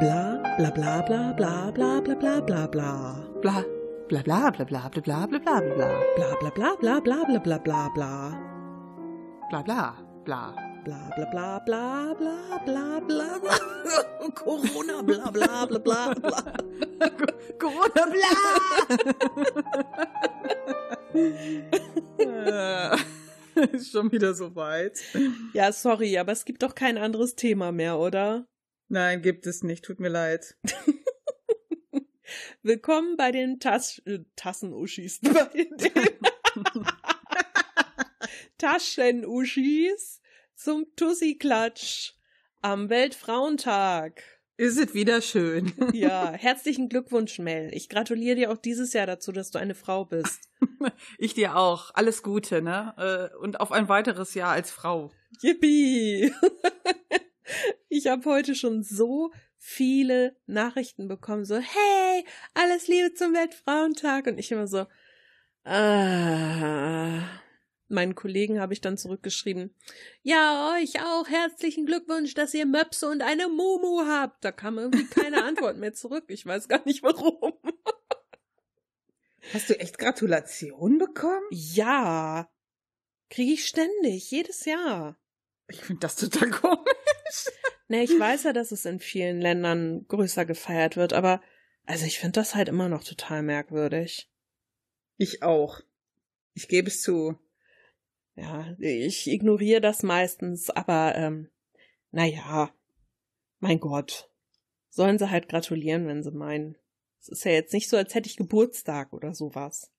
Bla bla bla bla bla bla bla bla bla bla. Bla, bla, bla, bla, bla, bla, bla, bla, bla, bla, Bla bla bla bla bla bla bla bla bla. bla, bla, bla. Bla bla bla bla bla bla bla bla. Corona bla bla bla bla bla. Corona, bla! Ist schon wieder so weit. Ja, sorry, aber es gibt doch kein anderes Thema mehr, oder? Nein, gibt es nicht. Tut mir leid. Willkommen bei den Tas äh, Tassenuschis. Bei den Taschenuschis zum Tussi-Klatsch am Weltfrauentag. Ist es wieder schön. Ja, herzlichen Glückwunsch, Mel. Ich gratuliere dir auch dieses Jahr dazu, dass du eine Frau bist. Ich dir auch. Alles Gute, ne? Äh, Und auf ein weiteres Jahr als Frau. Yippie! Ich habe heute schon so viele Nachrichten bekommen, so, hey, alles Liebe zum Weltfrauentag. Und ich immer so, ah. Meinen Kollegen habe ich dann zurückgeschrieben, ja, euch auch herzlichen Glückwunsch, dass ihr Möpse und eine Mumu habt. Da kam irgendwie keine Antwort mehr zurück. Ich weiß gar nicht warum. Hast du echt Gratulation bekommen? Ja, kriege ich ständig, jedes Jahr. Ich finde das total komisch. Ne, ich weiß ja, dass es in vielen Ländern größer gefeiert wird, aber also ich finde das halt immer noch total merkwürdig. Ich auch. Ich gebe es zu. Ja, ich ignoriere das meistens, aber ähm, naja, mein Gott. Sollen sie halt gratulieren, wenn sie meinen. Es ist ja jetzt nicht so, als hätte ich Geburtstag oder sowas.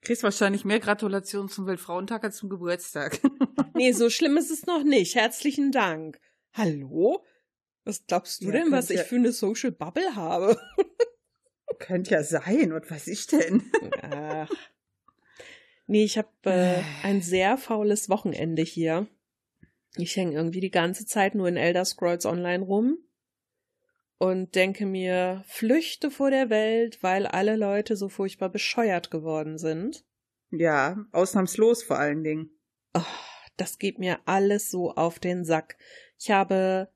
Kriegst wahrscheinlich mehr Gratulationen zum Weltfrauentag als zum Geburtstag. Nee, so schlimm ist es noch nicht. Herzlichen Dank. Hallo? Was glaubst du Ja, denn, was ich ja- für eine Social Bubble habe? Könnte ja sein, was weiß ich denn? Ach. Nee, ich habe äh, ein sehr faules Wochenende hier. Ich hänge irgendwie die ganze Zeit nur in Elder Scrolls Online rum und denke mir, flüchte vor der Welt, weil alle Leute so furchtbar bescheuert geworden sind. Ja, ausnahmslos vor allen Dingen. Oh, das geht mir alles so auf den Sack. Ich habe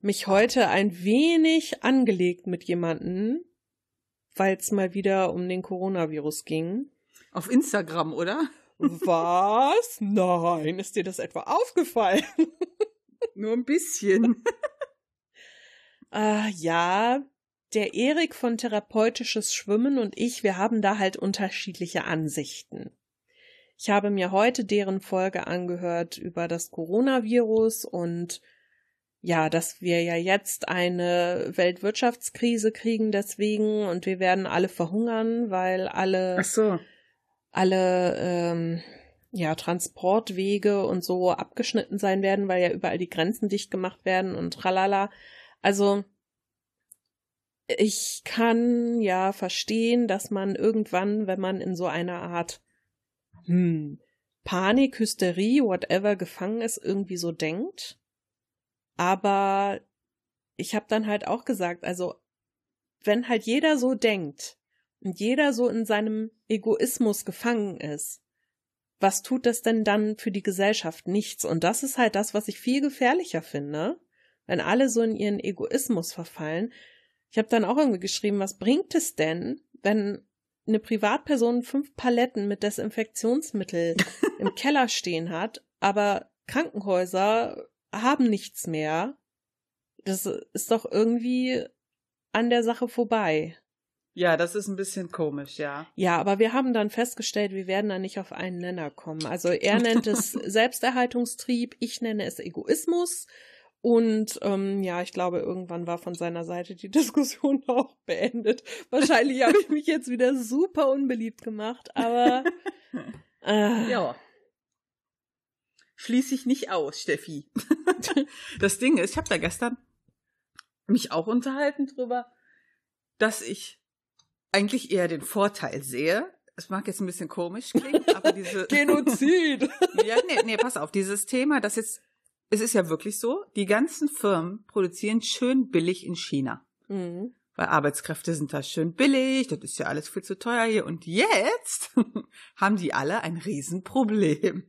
mich heute ein wenig angelegt mit jemanden, weil es mal wieder um den Coronavirus ging. Auf Instagram, oder? Was? Nein, ist dir das etwa aufgefallen? Nur ein bisschen. Äh, ja, der Erik von Therapeutisches Schwimmen und ich, wir haben da halt unterschiedliche Ansichten. Ich habe mir heute deren Folge angehört über das Coronavirus und ja, dass wir ja jetzt eine Weltwirtschaftskrise kriegen deswegen und wir werden alle verhungern, weil alle Ach so. Alle ähm, ja, Transportwege und so abgeschnitten sein werden, weil ja überall die Grenzen dicht gemacht werden und tralala. Also ich kann ja verstehen, dass man irgendwann, wenn man in so einer Art hm, Panik, Hysterie, whatever gefangen ist, irgendwie so denkt. Aber ich habe dann halt auch gesagt, also wenn halt jeder so denkt, und jeder so in seinem Egoismus gefangen ist, was tut das denn dann für die Gesellschaft? Nichts. Und das ist halt das, was ich viel gefährlicher finde, wenn alle so in ihren Egoismus verfallen. Ich habe dann auch irgendwie geschrieben, was bringt es denn, wenn eine Privatperson fünf Paletten mit Desinfektionsmittel im Keller stehen hat, aber Krankenhäuser haben nichts mehr. Das ist doch irgendwie an der Sache vorbei. Ja, das ist ein bisschen komisch, ja. Ja, aber wir haben dann festgestellt, wir werden da nicht auf einen Nenner kommen. Also er nennt es Selbsterhaltungstrieb, ich nenne es Egoismus. Und ähm, ja, ich glaube, irgendwann war von seiner Seite die Diskussion auch beendet. Wahrscheinlich habe ich mich jetzt wieder super unbeliebt gemacht, aber äh, Ja. Schließe ich nicht aus, Steffi. das Ding ist, ich habe da gestern mich auch unterhalten drüber, dass ich eigentlich eher den Vorteil sehe. Es mag jetzt ein bisschen komisch klingen, aber diese Genozid. ja, nee, nee, pass auf, dieses Thema, das jetzt es ist ja wirklich so, die ganzen Firmen produzieren schön billig in China. Mhm. weil Arbeitskräfte sind da schön billig, das ist ja alles viel zu teuer hier. Und jetzt haben die alle ein Riesenproblem.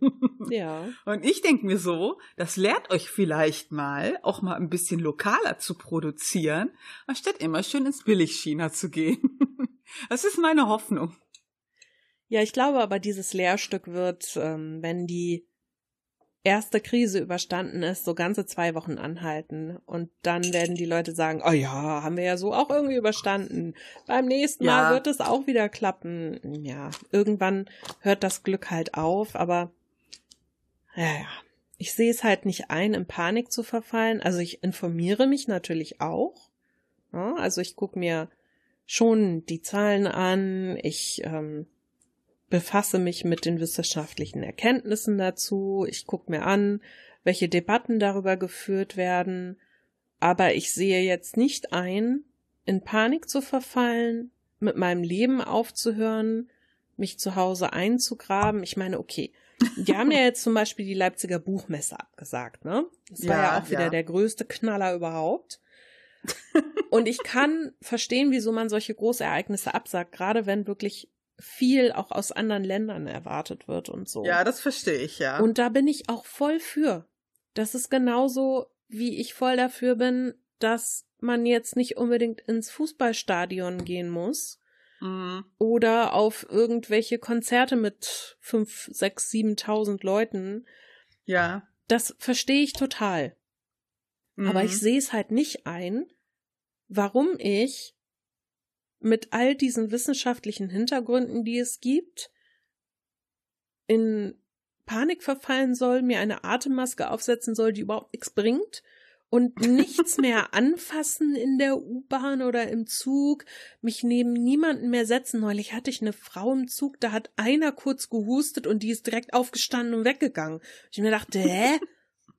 Ja. Und ich denke mir so, das lehrt euch vielleicht mal, auch mal ein bisschen lokaler zu produzieren, anstatt immer schön ins Billigchina zu gehen. Das ist meine Hoffnung. Ja, ich glaube aber, dieses Lehrstück wird, ähm, wenn die erste Krise überstanden ist, so ganze zwei Wochen anhalten. Und dann werden die Leute sagen, oh ja, haben wir ja so auch irgendwie überstanden. Beim nächsten Ja. Mal wird es auch wieder klappen. Ja, irgendwann hört das Glück halt auf, aber ja, ja. Ich sehe es halt nicht ein, in Panik zu verfallen. Also ich informiere mich natürlich auch. Ja, also ich gucke mir schon die Zahlen an. Ich ähm, befasse mich mit den wissenschaftlichen Erkenntnissen dazu, ich gucke mir an, welche Debatten darüber geführt werden, aber ich sehe jetzt nicht ein, in Panik zu verfallen, mit meinem Leben aufzuhören, mich zu Hause einzugraben. Ich meine, okay, die haben ja jetzt zum Beispiel die Leipziger Buchmesse abgesagt, ne? Das war ja, Ja, auch wieder ja. der größte Knaller überhaupt. Und ich kann verstehen, wieso man solche Großereignisse absagt, gerade wenn wirklich viel auch aus anderen Ländern erwartet wird und so. Ja, das verstehe ich, ja. Und da bin ich auch voll für. Das ist genauso, wie ich voll dafür bin, dass man jetzt nicht unbedingt ins Fußballstadion gehen muss Mhm. oder auf irgendwelche Konzerte mit fünf, sechs, siebentausend Leuten. ja. Das verstehe ich total. Aber Mhm. ich sehe es halt nicht ein, warum ich mit all diesen wissenschaftlichen Hintergründen, die es gibt, in Panik verfallen soll, mir eine Atemmaske aufsetzen soll, die überhaupt nichts bringt und nichts mehr anfassen in der U-Bahn oder im Zug, mich neben niemanden mehr setzen. Neulich hatte ich eine Frau im Zug, da hat einer kurz gehustet und die ist direkt aufgestanden und weggegangen. Ich mir dachte, hä?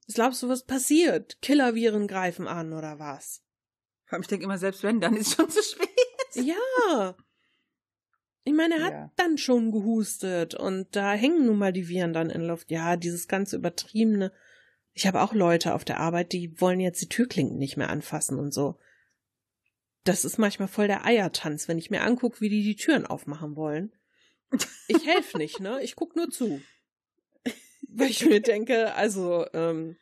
Was glaubst du, was passiert? Killerviren greifen an oder was? Vor allem, Ich denke immer, selbst wenn, dann ist schon zu spät. Ja. Ich meine, er hat Ja. dann schon gehustet und da hängen nun mal die Viren dann in der Luft. Ja, dieses ganze übertriebene. Ich habe auch Leute auf der Arbeit, die wollen jetzt die Türklinken nicht mehr anfassen und so. Das ist manchmal voll der Eiertanz, wenn ich mir angucke, wie die die Türen aufmachen wollen. Ich helfe nicht, ne? Ich guck nur zu. Weil ich mir denke, also, ähm,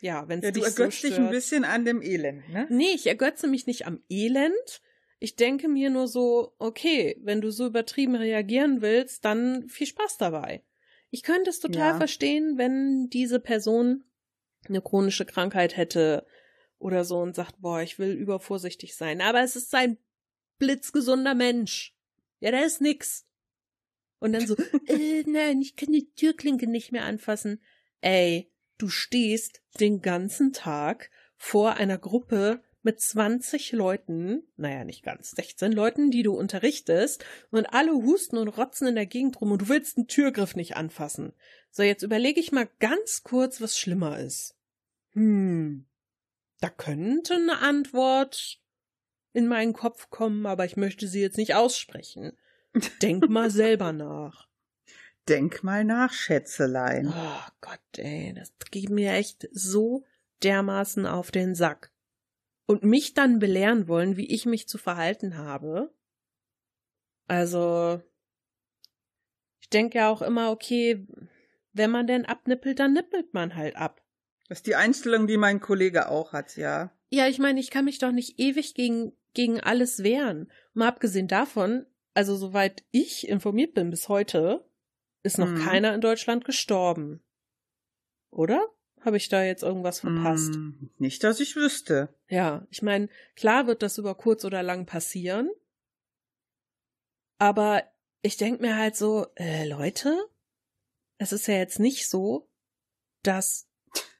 ja, wenn es Ja, du dich so ergötzt dich ein bisschen an dem Elend, ne? Nee, ich ergötze mich nicht am Elend. Ich denke mir nur so, okay, wenn du so übertrieben reagieren willst, dann viel Spaß dabei. Ich könnte es total Ja. verstehen, wenn diese Person eine chronische Krankheit hätte oder so und sagt, boah, ich will übervorsichtig sein. Aber es ist ein blitzgesunder Mensch. Ja, da ist nix. Und dann so, äh, nein, ich kann die Türklinke nicht mehr anfassen. Ey, du stehst den ganzen Tag vor einer Gruppe mit 20 Leuten, naja, nicht ganz, 16 Leuten, die du unterrichtest, und alle husten und rotzen in der Gegend rum und du willst einen Türgriff nicht anfassen. So, jetzt überlege ich mal ganz kurz, was schlimmer ist. Hm, da könnte eine Antwort in meinen Kopf kommen, aber ich möchte sie jetzt nicht aussprechen. Denk mal selber nach. Denk mal nach, Schätzelein. Oh Gott, ey, das geht mir echt so dermaßen auf den Sack. Und mich dann belehren wollen, wie ich mich zu verhalten habe. Also, ich denke ja auch immer, okay, wenn man denn abnippelt, dann nippelt man halt ab. Das ist die Einstellung, die mein Kollege auch hat, ja. Ja, ich meine, ich kann mich doch nicht ewig gegen, gegen alles wehren. Mal abgesehen davon, also soweit ich informiert bin bis heute, ist noch Mhm. keiner in Deutschland gestorben. Oder? Habe ich da jetzt irgendwas verpasst? Hm, nicht, dass ich wüsste. Ja, ich meine, klar wird das über kurz oder lang passieren. Aber ich denke mir halt so, äh, Leute, es ist ja jetzt nicht so, dass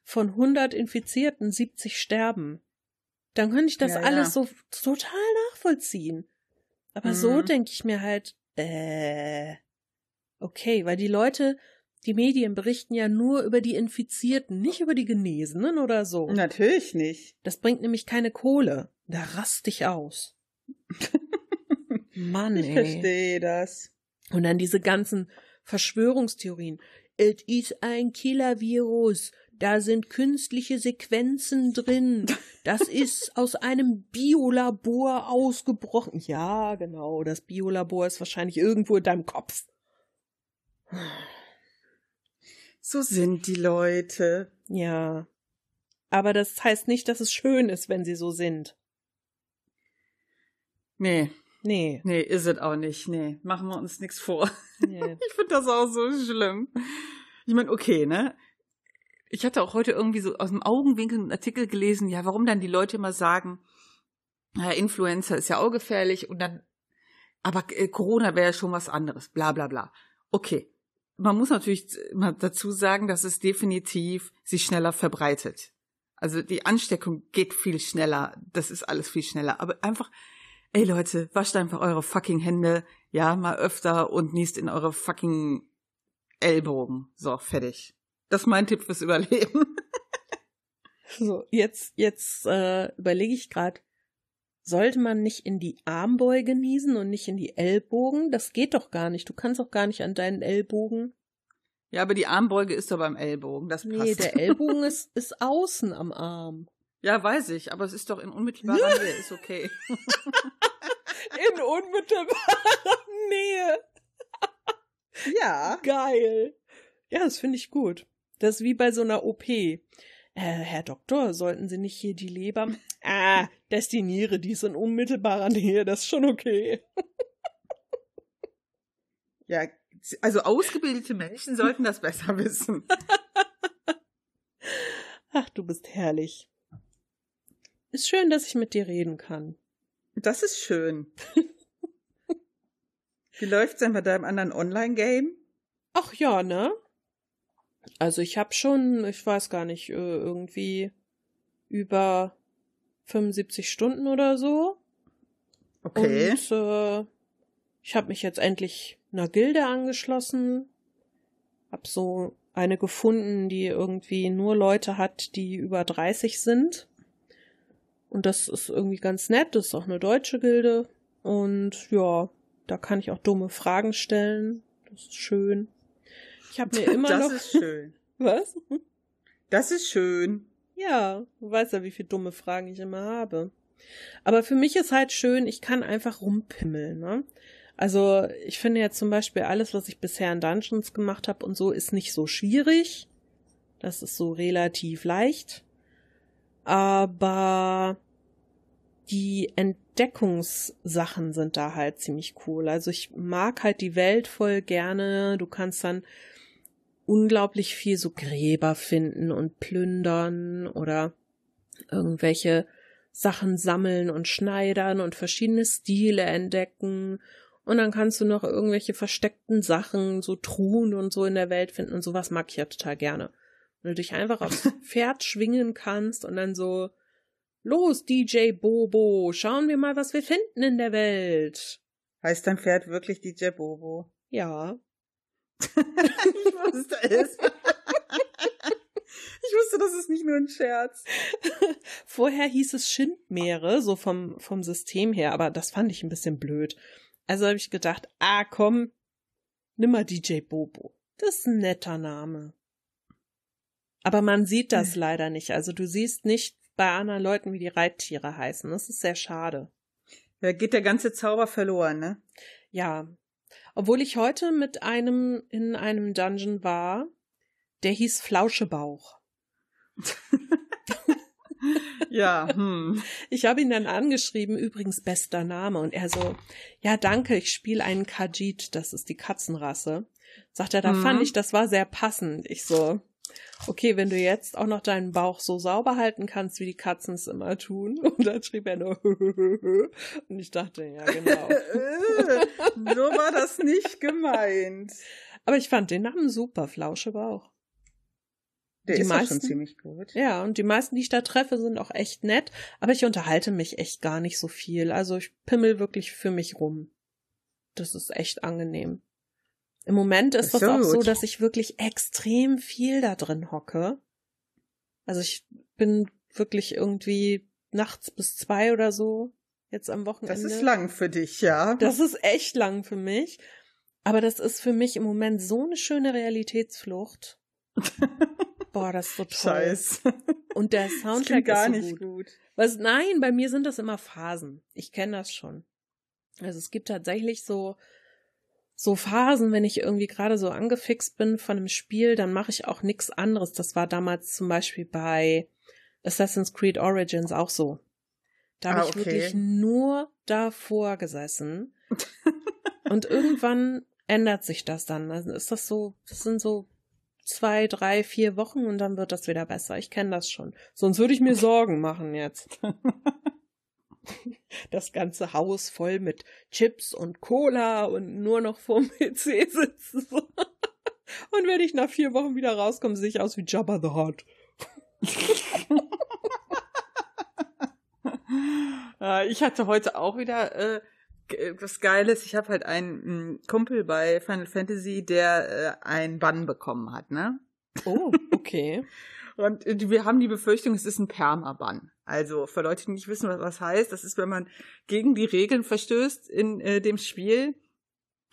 von 100 Infizierten 70 sterben. Dann könnte ich das Ja, ja. alles so total nachvollziehen. Aber so Mhm. denke ich mir halt, äh, okay, weil die Leute, die Medien berichten ja nur über die Infizierten, nicht über die Genesenen oder so. Natürlich nicht. Das bringt nämlich keine Kohle. Da rast ich aus. Mann, Ich ey. verstehe das. Und dann diese ganzen Verschwörungstheorien. Es ist ein Killer-Virus. da sind künstliche Sequenzen drin. Das ist aus einem Biolabor ausgebrochen. Ja, genau, das Biolabor ist wahrscheinlich irgendwo in deinem Kopf. So sind die Leute. Ja. Aber das heißt nicht, dass es schön ist, wenn sie so sind. Nee. Nee. Nee, ist es auch nicht. Nee, machen wir uns nichts vor. nee. Ich finde das auch so schlimm. Ich meine, okay, ne? Ich hatte auch heute irgendwie so aus dem Augenwinkel einen Artikel gelesen, ja, warum dann die Leute immer sagen, ja, Influencer ist ja auch gefährlich und dann, aber äh, Corona wäre ja schon was anderes, bla bla bla. Okay. Man muss natürlich dazu sagen, dass es definitiv sich schneller verbreitet. Also die Ansteckung geht viel schneller. Das ist alles viel schneller. Aber einfach, ey Leute, wascht einfach eure fucking Hände, ja, mal öfter und niest in eure fucking Ellbogen. So, fertig. Das ist mein Tipp fürs Überleben. So, jetzt, jetzt äh, überlege ich gerade, sollte man nicht in die Armbeuge niesen und nicht in die Ellbogen? Das geht doch gar nicht. Du kannst doch gar nicht an deinen Ellbogen. Ja, aber die Armbeuge ist doch beim Ellbogen. Das passt. Nee, der Ellbogen ist, ist außen am Arm. Ja, weiß ich, aber es ist doch in unmittelbarer Nähe, ist okay. In unmittelbarer Nähe. Ja. Geil. Ja, das finde ich gut. Das ist wie bei so einer OP. Äh, Herr Doktor, sollten Sie nicht hier die Leber? Ah, das die Niere, die ist in unmittelbarer Nähe, das ist schon okay. Ja, also ausgebildete Menschen sollten das besser wissen. Ach, du bist herrlich. Ist schön, dass ich mit dir reden kann. Das ist schön. Wie läuft's denn bei deinem anderen Online-Game? Ach ja, ne? Also ich habe schon, ich weiß gar nicht, äh, irgendwie über 75 Stunden oder so. Okay. Und äh, ich habe mich jetzt endlich einer Gilde angeschlossen. Hab so eine gefunden, die irgendwie nur Leute hat, die über 30 sind. Und das ist irgendwie ganz nett. Das ist auch eine deutsche Gilde. Und ja, da kann ich auch dumme Fragen stellen. Das ist schön. Ich habe mir immer das noch. ist schön. Was? Das ist schön. Ja, du weißt ja, wie viele dumme Fragen ich immer habe. Aber für mich ist halt schön, ich kann einfach rumpimmeln, ne? Also, ich finde jetzt zum Beispiel alles, was ich bisher in Dungeons gemacht habe und so, ist nicht so schwierig. Das ist so relativ leicht. Aber die Entdeckungssachen sind da halt ziemlich cool. Also ich mag halt die Welt voll gerne. Du kannst dann unglaublich viel so Gräber finden und plündern oder irgendwelche Sachen sammeln und schneidern und verschiedene Stile entdecken. Und dann kannst du noch irgendwelche versteckten Sachen, so Truhen und so in der Welt finden und sowas mag ich ja total gerne. Wenn du dich einfach aufs Pferd schwingen kannst und dann so, los, DJ Bobo, schauen wir mal, was wir finden in der Welt. Heißt dein Pferd wirklich DJ Bobo? Ja. ich wusste es. ich wusste, das ist nicht nur ein Scherz. Vorher hieß es Schindmeere, so vom, vom System her, aber das fand ich ein bisschen blöd. Also habe ich gedacht, ah komm, nimm mal DJ Bobo. Das ist ein netter Name. Aber man sieht das leider nicht. Also du siehst nicht bei anderen Leuten, wie die Reittiere heißen. Das ist sehr schade. Da geht der ganze Zauber verloren, ne? Ja. Obwohl ich heute mit einem in einem Dungeon war, der hieß Flauschebauch. ja, hm. Ich habe ihn dann angeschrieben, übrigens bester Name. Und er so, ja, danke, ich spiele einen Kajit, das ist die Katzenrasse. Sagt er, da Mhm. fand ich, das war sehr passend. Ich so, okay, wenn du jetzt auch noch deinen Bauch so sauber halten kannst, wie die Katzen es immer tun. Und dann schrieb er nur, und ich dachte, ja, genau. So war das nicht gemeint. Aber ich fand den Namen super, Flauschebauch. Der Die ist ja schon meisten- ziemlich gut. Ja, und die meisten, die ich da treffe, sind auch echt nett, aber ich unterhalte mich echt gar nicht so viel. Also ich pimmel wirklich für mich rum. Das ist echt angenehm. Im Moment ist Das das ist auch so, dass ich wirklich extrem viel da drin hocke. Also ich bin wirklich irgendwie nachts bis zwei oder so jetzt am Wochenende. Das ist lang für dich, ja. Das ist echt lang für mich. Aber das ist für mich im Moment so eine schöne Realitätsflucht. Boah, das ist so toll. Scheiß. Und der Soundtrack gar ist so nicht gut. gut. Was, nein, bei mir sind das immer Phasen. Ich kenne das schon. Also es gibt tatsächlich so, so Phasen, wenn ich irgendwie gerade so angefixt bin von einem Spiel, dann mache ich auch nichts anderes. Das war damals zum Beispiel bei Assassin's Creed Origins auch so. Da habe Ah, ich okay. wirklich nur davor gesessen. Und irgendwann ändert sich das dann. Also ist das so, das sind so zwei, drei, vier Wochen und dann wird das wieder besser. Ich kenne das schon. Sonst würde ich mir Sorgen machen jetzt. Das ganze Haus voll mit Chips und Cola und nur noch vorm PC sitzen. Und wenn ich nach vier Wochen wieder rauskomme, sehe ich aus wie Jabba the Hutt. Äh, ich hatte heute auch wieder äh, was Geiles. Ich habe halt einen mm, Kumpel bei Final Fantasy, der äh, einen Bann bekommen hat, ne? Oh, okay. Und äh, wir haben die Befürchtung, es ist ein Permaban. Also für Leute, die nicht wissen, was das heißt, das ist, wenn man gegen die Regeln verstößt in äh, dem Spiel,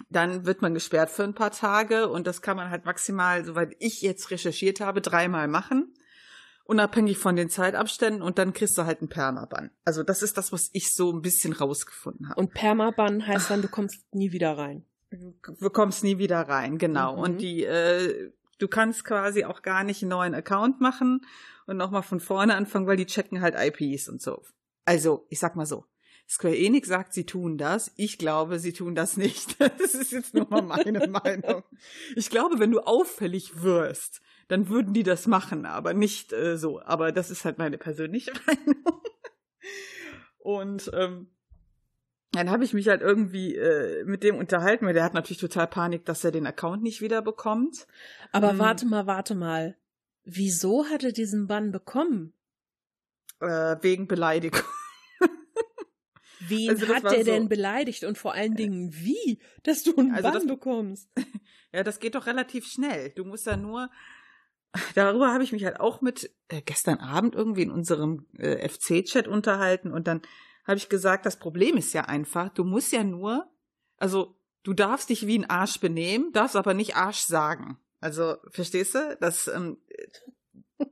dann wird man gesperrt für ein paar Tage und das kann man halt maximal, soweit ich jetzt recherchiert habe, dreimal machen. Unabhängig von den Zeitabständen und dann kriegst du halt einen Permaban. Also das ist das, was ich so ein bisschen rausgefunden habe. Und Permaban heißt dann, du kommst nie wieder rein. du kommst nie wieder rein, genau. Mhm. Und die, äh, du kannst quasi auch gar nicht einen neuen Account machen und nochmal von vorne anfangen, weil die checken halt IPs und so. Also, ich sag mal so. Square Enix sagt, sie tun das. Ich glaube, sie tun das nicht. Das ist jetzt nur mal meine Meinung. Ich glaube, wenn du auffällig wirst, dann würden die das machen, aber nicht äh, so. Aber das ist halt meine persönliche Meinung. Und ähm, dann habe ich mich halt irgendwie äh, mit dem unterhalten, weil der hat natürlich total Panik, dass er den Account nicht wieder bekommt. Aber Hm. warte mal, warte mal. Wieso hat er diesen Bann bekommen? Äh, wegen Beleidigung. Wen Also hat der so- denn beleidigt und vor allen Dingen wie, dass du einen Also Bann das- bekommst? Ja, das geht doch relativ schnell. Du musst da nur. Darüber habe ich mich halt auch mit äh, gestern Abend irgendwie in unserem äh, FC-Chat unterhalten und dann habe ich gesagt, das Problem ist ja einfach, du musst ja nur, also du darfst dich wie ein Arsch benehmen, darfst aber nicht Arsch sagen. Also verstehst du? Das ähm,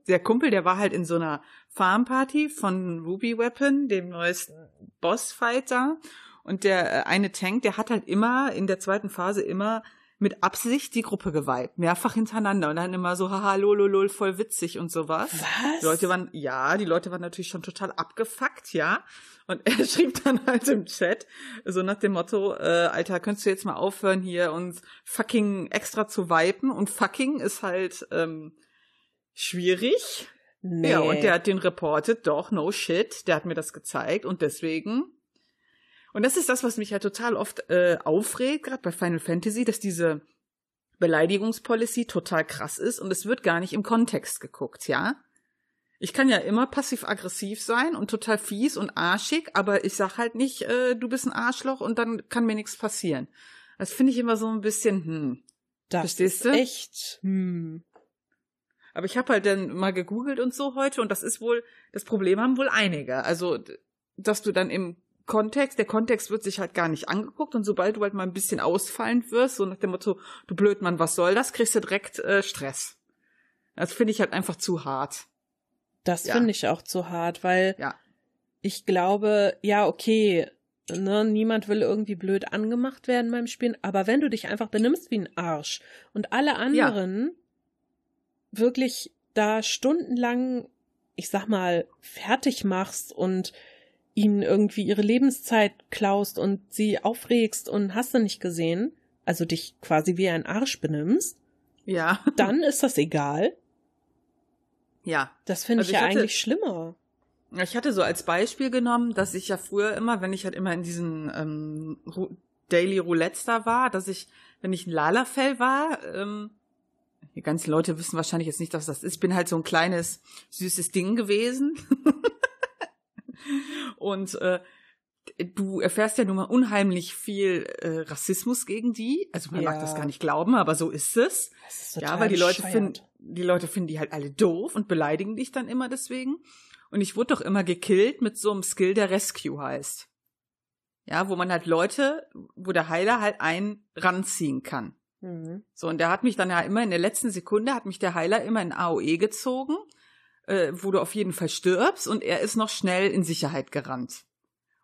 der Kumpel, der war halt in so einer Farmparty von Ruby Weapon, dem neuesten Bossfighter. Und der äh, eine Tank, der hat halt immer in der zweiten Phase immer mit Absicht die Gruppe geweibt, mehrfach hintereinander und dann immer so haha lololol voll witzig und sowas. Was? Die Leute waren ja, die Leute waren natürlich schon total abgefuckt, ja. Und er schrieb dann halt im Chat so nach dem Motto, äh, Alter, könntest du jetzt mal aufhören hier uns fucking extra zu vipen und fucking ist halt ähm, schwierig. nee. Ja, und der hat den reportet, doch, no shit, der hat mir das gezeigt und deswegen. Und das ist das, was mich ja total oft äh, aufregt, gerade bei Final Fantasy, dass diese Beleidigungspolicy total krass ist und es wird gar nicht im Kontext geguckt, ja? Ich kann ja immer passiv-aggressiv sein und total fies und arschig, aber ich sag halt nicht, äh, du bist ein Arschloch und dann kann mir nichts passieren. Das finde ich immer so ein bisschen, hm. das verstehst du? echt. Hm. Aber ich habe halt dann mal gegoogelt und so heute und das ist wohl, das Problem haben wohl einige. Also, dass du dann im Kontext, der Kontext wird sich halt gar nicht angeguckt und sobald du halt mal ein bisschen ausfallend wirst, so nach dem Motto, du Blödmann, was soll das, kriegst du direkt äh, Stress. Das finde ich halt einfach zu hart. Das Ja. finde ich auch zu hart, weil Ja. ich glaube, ja, okay, ne, niemand will irgendwie blöd angemacht werden beim Spielen, aber wenn du dich einfach benimmst wie ein Arsch und alle anderen wirklich da stundenlang, ich sag mal, fertig machst und ihnen irgendwie ihre Lebenszeit klaust und sie aufregst und hast du nicht gesehen, also dich quasi wie ein Arsch benimmst, Ja. dann ist das egal. Ja. Das finde Also ich ich ja hatte- eigentlich schlimmer. Ich hatte so als Beispiel genommen, dass ich ja früher immer, wenn ich halt immer in diesen ähm, Daily Roulettes da war, dass ich, wenn ich ein Lalafell war, ähm, die ganzen Leute wissen wahrscheinlich jetzt nicht, was das ist. Ich bin halt so ein kleines, süßes Ding gewesen. Und äh, du erfährst ja nun mal unheimlich viel äh, Rassismus gegen die. Also man mag Ja. das gar nicht glauben, aber so ist es. Das ist Ja, weil die Leute finden, die Leute finden die halt alle doof und beleidigen dich dann immer deswegen. Und ich wurde doch immer gekillt mit so einem Skill, der Rescue heißt. Ja, wo man halt Leute, wo der Heiler halt einen ranziehen kann. Mhm. So, und der hat mich dann ja immer in der letzten Sekunde, hat mich der Heiler immer in AOE gezogen, äh, wo du auf jeden Fall stirbst, und er ist noch schnell in Sicherheit gerannt.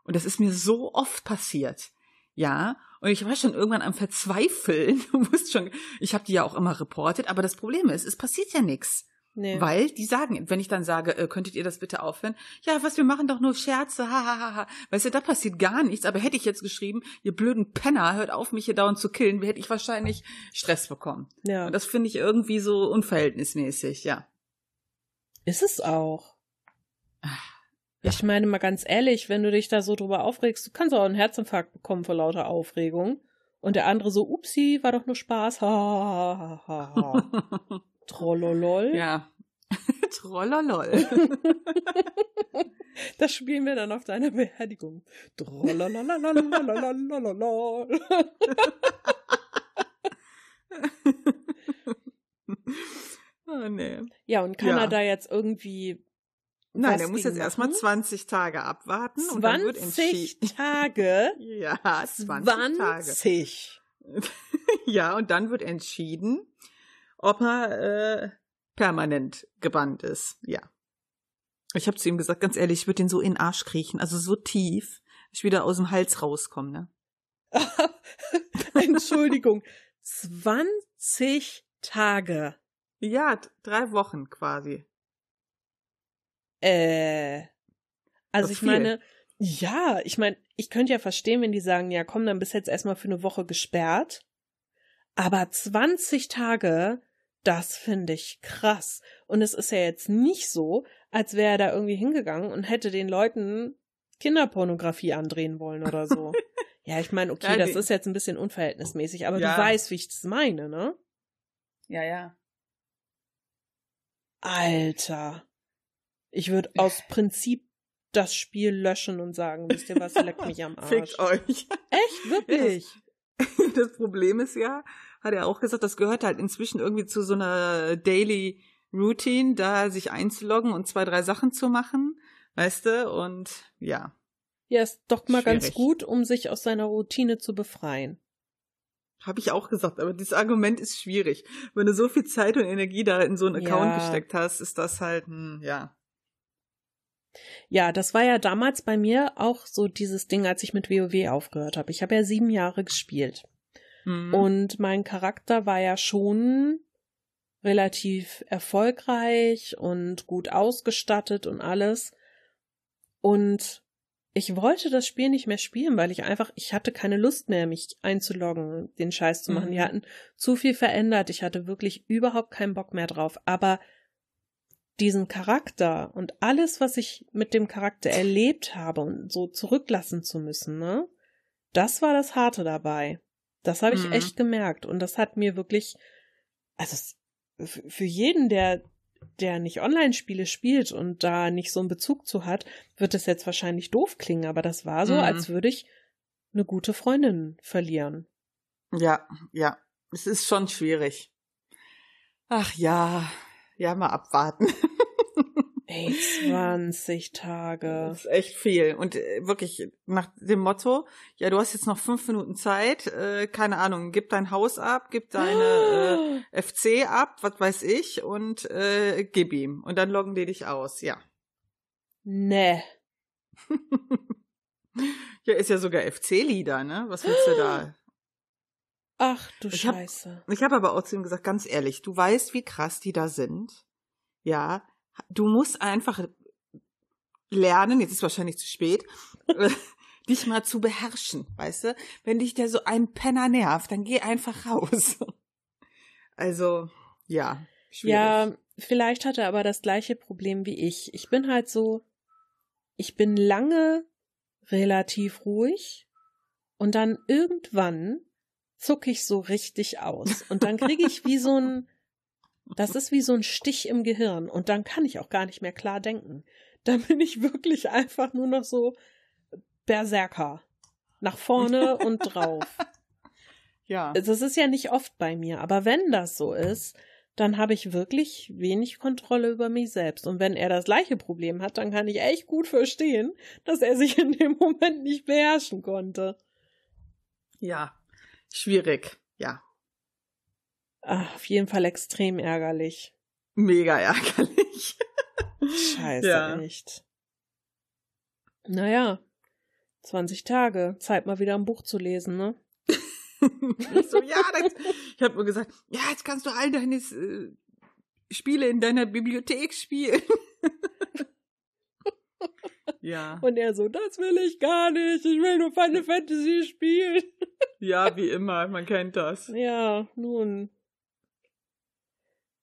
Und das ist mir so oft passiert. Ja, und ich war schon irgendwann am Verzweifeln. Du musst schon, ich habe die ja auch immer reportet, aber das Problem ist, es passiert ja nichts. Nee. Weil die sagen, wenn ich dann sage, äh, könntet ihr das bitte aufhören? Ja, was, wir machen doch nur Scherze, hahaha. Ha, ha. Weißt du, da passiert gar nichts. Aber hätte ich jetzt geschrieben, ihr blöden Penner, hört auf, mich hier dauernd zu killen, hätte ich wahrscheinlich Stress bekommen. Ja. Und das finde ich irgendwie so unverhältnismäßig, ja. Ist es auch. Ah, ja. Ich meine mal ganz ehrlich, wenn du dich da so drüber aufregst, du kannst auch einen Herzinfarkt bekommen vor lauter Aufregung. Und der andere so, upsi, war doch nur Spaß. Ha, ha, ha, ha. Trollolol. Ja. Trollolol. das spielen wir dann auf deiner Beerdigung. Trollololololololol oh nee. Ja, und kann ja. er da jetzt irgendwie Nein, er muss jetzt erstmal 20 Tage abwarten 20 und dann wird entschieden. Tage? ja, 20, 20. Tage. ja, und dann wird entschieden, ob er äh, permanent gebannt ist. Ja. Ich habe zu ihm gesagt, ganz ehrlich, ich würde den so in den Arsch kriechen, also so tief, dass ich wieder aus dem Hals rauskomme, ne? Entschuldigung, 20 Tage. Ja, drei Wochen quasi. Äh. Also ich meine, ja, ich meine, ich könnte ja verstehen, wenn die sagen, ja, komm, dann bist jetzt erstmal für eine Woche gesperrt. Aber 20 Tage, das finde ich krass. Und es ist ja jetzt nicht so, als wäre er da irgendwie hingegangen und hätte den Leuten Kinderpornografie andrehen wollen oder so. ja, ich meine, okay, das ist jetzt ein bisschen unverhältnismäßig, aber ja. du weißt, wie ich das meine, ne? Ja, ja. Alter. Ich würde aus Prinzip das Spiel löschen und sagen, wisst ihr was, leckt mich am Arsch. Fickt euch. Echt? Wirklich? Das Problem ist ja, hat er auch gesagt, das gehört halt inzwischen irgendwie zu so einer Daily Routine, da sich einzuloggen und zwei, drei Sachen zu machen, weißt du, und ja. Ja, ist doch mal Schwierig. ganz gut, um sich aus seiner Routine zu befreien. Habe ich auch gesagt, aber dieses Argument ist schwierig. Wenn du so viel Zeit und Energie da in so einen Account ja. gesteckt hast, ist das halt, hm, ja. Ja, das war ja damals bei mir auch so dieses Ding, als ich mit WoW aufgehört habe. Ich habe ja sieben Jahre gespielt. Mhm. Und mein Charakter war ja schon relativ erfolgreich und gut ausgestattet und alles. Und ich wollte das Spiel nicht mehr spielen, weil ich einfach, ich hatte keine Lust mehr, mich einzuloggen, den Scheiß zu machen. Mhm. Die hatten zu viel verändert. Ich hatte wirklich überhaupt keinen Bock mehr drauf. Aber diesen Charakter und alles, was ich mit dem Charakter erlebt habe und so zurücklassen zu müssen, ne? Das war das Harte dabei. Das habe ich mhm. echt gemerkt und das hat mir wirklich, also für jeden, der der nicht Online-Spiele spielt und da nicht so einen Bezug zu hat, wird es jetzt wahrscheinlich doof klingen, aber das war so, mhm. als würde ich eine gute Freundin verlieren. Ja, ja, es ist schon schwierig. Ach ja, ja, mal abwarten. Ey, 20 Tage. Das ist echt viel. Und äh, wirklich nach dem Motto, ja, du hast jetzt noch fünf Minuten Zeit, äh, keine Ahnung, gib dein Haus ab, gib deine äh, FC ab, was weiß ich, und äh, gib ihm. Und dann loggen die dich aus, ja. Nee. ja, ist ja sogar FC-Lieder, ne? Was willst du da? Ach du ich Scheiße. Hab, ich habe aber auch zu ihm gesagt, ganz ehrlich, du weißt, wie krass die da sind. Ja, du musst einfach lernen, jetzt ist wahrscheinlich zu spät, dich mal zu beherrschen, weißt du? Wenn dich der so ein Penner nervt, dann geh einfach raus. Also, ja, schwierig. Ja, vielleicht hat er aber das gleiche Problem wie ich. Ich bin halt so, ich bin lange relativ ruhig und dann irgendwann zucke ich so richtig aus. Und dann kriege ich wie so ein, das ist wie so ein Stich im Gehirn. Und dann kann ich auch gar nicht mehr klar denken. Dann bin ich wirklich einfach nur noch so Berserker. Nach vorne und drauf. Ja. Das ist ja nicht oft bei mir, aber wenn das so ist, dann habe ich wirklich wenig Kontrolle über mich selbst. Und wenn er das gleiche Problem hat, dann kann ich echt gut verstehen, dass er sich in dem Moment nicht beherrschen konnte. Ja, Schwierig, ja. Ach, auf jeden Fall extrem ärgerlich. Mega ärgerlich. Scheiße, ja. echt. Naja, 20 Tage. Zeit mal wieder ein Buch zu lesen, ne? so, ja, das, ich habe nur gesagt, ja, jetzt kannst du all deine äh, Spiele in deiner Bibliothek spielen. ja. Und er so, das will ich gar nicht. Ich will nur Final Fantasy spielen. ja, wie immer, man kennt das. Ja, nun.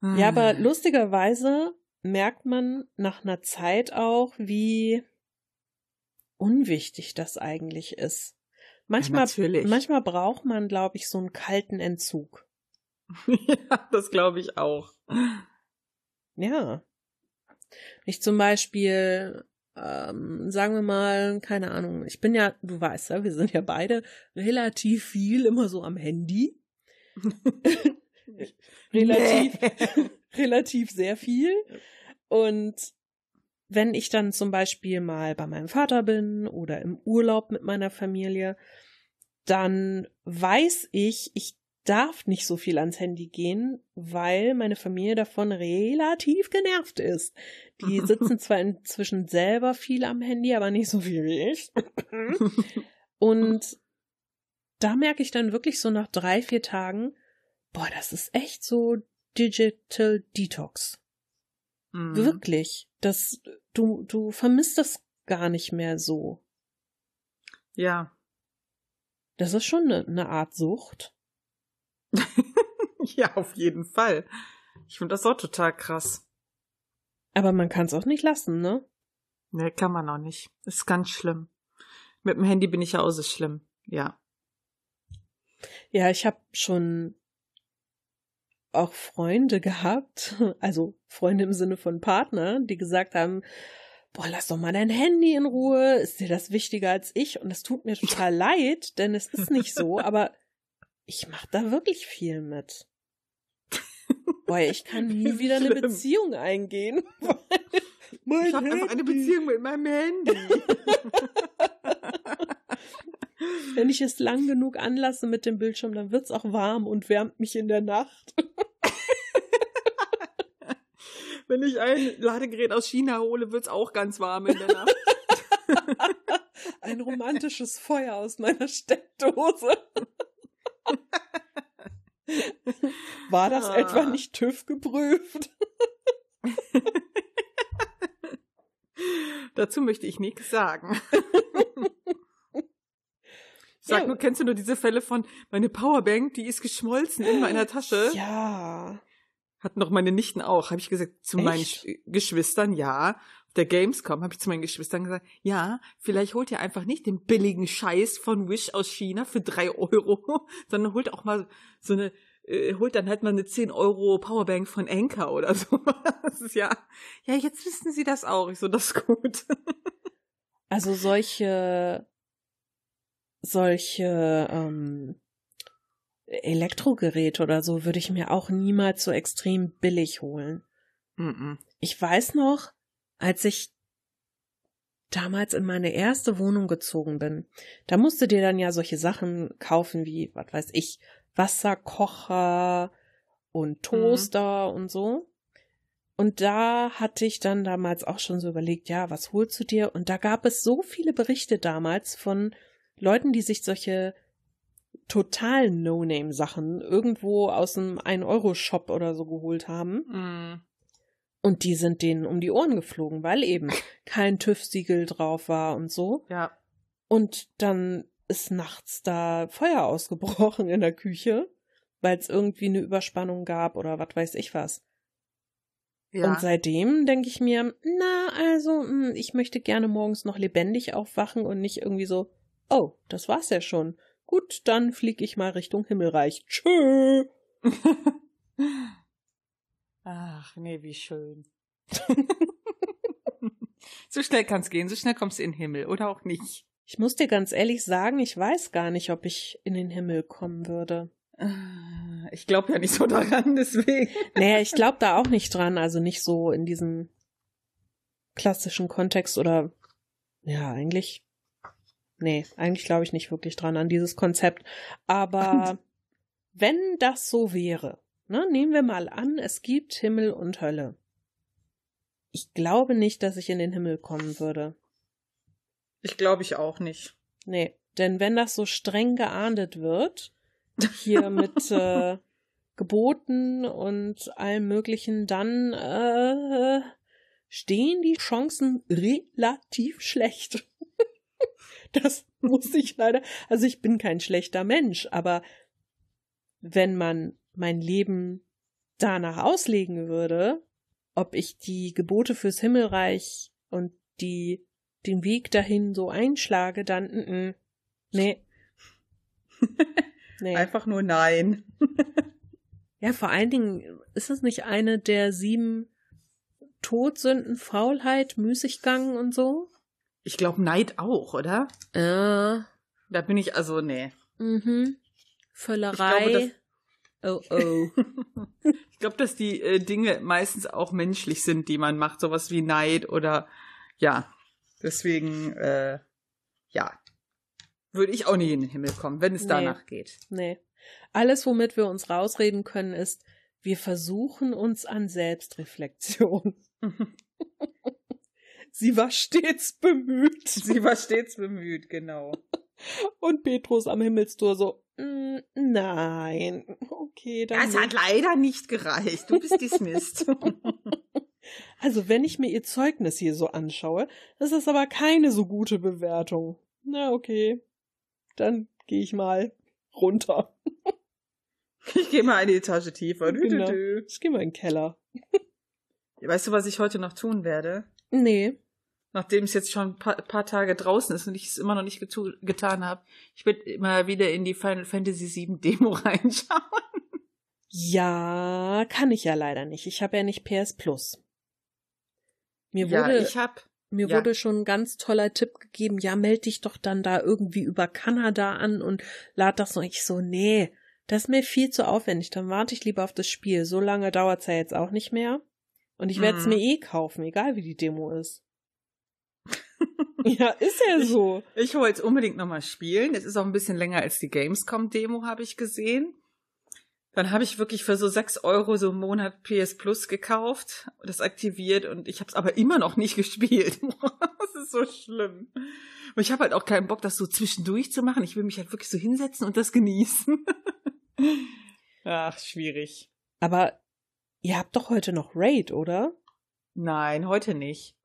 Ja, aber lustigerweise merkt man nach einer Zeit auch, wie unwichtig das eigentlich ist. Manchmal, ja, manchmal braucht man, glaube ich, so einen kalten Entzug. ja, das glaube ich auch. Ja. Ich zum Beispiel, ähm, sagen wir mal, keine Ahnung, ich bin ja, du weißt ja, wir sind ja beide relativ viel immer so am Handy. relativ, relativ sehr viel. Und wenn ich dann zum Beispiel mal bei meinem Vater bin oder im Urlaub mit meiner Familie, dann weiß ich, ich darf nicht so viel ans Handy gehen, weil meine Familie davon relativ genervt ist. Die sitzen zwar inzwischen selber viel am Handy, aber nicht so viel wie ich. Und da merke ich dann wirklich so nach drei, vier Tagen, boah, das ist echt so Digital Detox. Mhm. Wirklich. Das, du, du vermisst das gar nicht mehr so. Ja. Das ist schon eine, eine Art Sucht. ja, auf jeden Fall. Ich finde das auch total krass. Aber man kann es auch nicht lassen, ne? Ne, kann man auch nicht. ist ganz schlimm. Mit dem Handy bin ich ja auch so schlimm. Ja. Ja, ich habe schon auch Freunde gehabt, also Freunde im Sinne von Partner, die gesagt haben, boah, lass doch mal dein Handy in Ruhe, ist dir das wichtiger als ich? Und es tut mir total leid, denn es ist nicht so, aber ich mach da wirklich viel mit. Boah, ich kann nie wieder eine Beziehung eingehen. ich habe einfach eine Beziehung mit meinem Handy. Wenn ich es lang genug anlasse mit dem Bildschirm, dann wird's auch warm und wärmt mich in der Nacht. Wenn ich ein Ladegerät aus China hole, wird's auch ganz warm in der Nacht. ein romantisches Feuer aus meiner Steckdose. War das ah. etwa nicht TÜV geprüft? Dazu möchte ich nichts sagen. Sag ja. nur, kennst du nur diese Fälle von meine Powerbank, die ist geschmolzen in meiner Tasche? Ja. Hatten doch meine Nichten auch. Habe ich gesagt zu Echt? meinen Geschwistern, ja. Auf der Gamescom habe ich zu meinen Geschwistern gesagt, ja, vielleicht holt ihr einfach nicht den billigen Scheiß von Wish aus China für drei Euro, sondern holt auch mal so eine äh, holt dann halt mal eine 10 Euro Powerbank von Anker oder so. Das ist ja, ja, jetzt wissen sie das auch. Ich so, das ist gut. Also solche solche ähm, Elektrogeräte oder so würde ich mir auch niemals so extrem billig holen. Mm -mm. Ich weiß noch, als ich damals in meine erste Wohnung gezogen bin, da musste dir dann ja solche Sachen kaufen wie, was weiß ich, Wasserkocher und Toaster mhm. und so. Und da hatte ich dann damals auch schon so überlegt, ja, was holst du dir? Und da gab es so viele Berichte damals von Leuten, die sich solche total No-Name-Sachen irgendwo aus einem 1-Euro-Shop oder so geholt haben. Mm. Und die sind denen um die Ohren geflogen, weil eben kein TÜV-Siegel drauf war und so. Ja. Und dann ist nachts da Feuer ausgebrochen in der Küche, weil es irgendwie eine Überspannung gab oder was weiß ich was. Ja. Und seitdem denke ich mir, na, also, hm, ich möchte gerne morgens noch lebendig aufwachen und nicht irgendwie so, Oh, das war's ja schon. Gut, dann flieg ich mal Richtung Himmelreich. Tschö. Ach, nee, wie schön. so schnell kann's gehen, so schnell kommst du in den Himmel, oder auch nicht. Ich muss dir ganz ehrlich sagen, ich weiß gar nicht, ob ich in den Himmel kommen würde. Ich glaube ja nicht so daran, deswegen. Naja, ich glaube da auch nicht dran, also nicht so in diesem klassischen Kontext oder ja, eigentlich Nee, eigentlich glaube ich nicht wirklich dran an dieses Konzept. Aber wenn das so wäre, Ne, nehmen wir mal an, es gibt Himmel und Hölle. Ich glaube nicht, dass ich in den Himmel kommen würde. Ich glaube ich auch nicht. Nee, denn wenn das so streng geahndet wird, hier mit äh, Geboten und allem Möglichen, dann äh, stehen die Chancen relativ schlecht. das muss ich leider. Also ich bin kein schlechter Mensch, aber wenn man mein Leben danach auslegen würde, ob ich die Gebote fürs Himmelreich und die den Weg dahin so einschlage, dann n -n, nee. nee. Einfach nur nein. ja, vor allen Dingen ist es nicht eine der sieben Todsünden, Faulheit, Müßiggang und so? Ich glaube Neid auch, oder? Äh. Da bin ich also, nee. Mhm. Völlerei. Oh oh. ich glaube, dass die äh, Dinge meistens auch menschlich sind, die man macht, sowas wie Neid oder ja. Deswegen, äh, ja, würde ich auch nie in den Himmel kommen, wenn es nee. danach geht. Nee. Alles, womit wir uns rausreden können, ist, wir versuchen uns an Selbstreflexion. Sie war stets bemüht. Sie war stets bemüht, genau. Und Petrus am Himmelstor so, mm, nein, okay, dann. Das hat leider nicht gereicht. Du bist dismissed. also, wenn ich mir ihr Zeugnis hier so anschaue, das ist aber keine so gute Bewertung. Na, okay. Dann gehe ich mal runter. ich gehe mal eine Etage tiefer. Genau. Ich gehe mal in den Keller. Weißt du, was ich heute noch tun werde? Nee nachdem es jetzt schon ein paar, paar, Tage draußen ist und ich es immer noch nicht getan habe, ich werde immer wieder in die Final Fantasy VII Demo reinschauen. Ja, kann ich ja leider nicht. Ich habe ja nicht PS Plus. Mir wurde, ja, ich hab, mir ja. wurde schon ein ganz toller Tipp gegeben. Ja, melde dich doch dann da irgendwie über Kanada an und lad das noch. Ich so, nee, das ist mir viel zu aufwendig. Dann warte ich lieber auf das Spiel. So lange dauert's ja jetzt auch nicht mehr. Und ich werde es mhm. mir eh kaufen, egal wie die Demo ist. Ja, ist ja so. Ich, ich wollte es unbedingt nochmal spielen. Es ist auch ein bisschen länger als die Gamescom-Demo, habe ich gesehen. Dann habe ich wirklich für so sechs Euro so einen Monat PS Plus gekauft, das aktiviert und ich habe es aber immer noch nicht gespielt. das ist so schlimm. Und ich habe halt auch keinen Bock, das so zwischendurch zu machen. Ich will mich halt wirklich so hinsetzen und das genießen. Ach, schwierig. Aber ihr habt doch heute noch Raid, oder? Nein, heute nicht.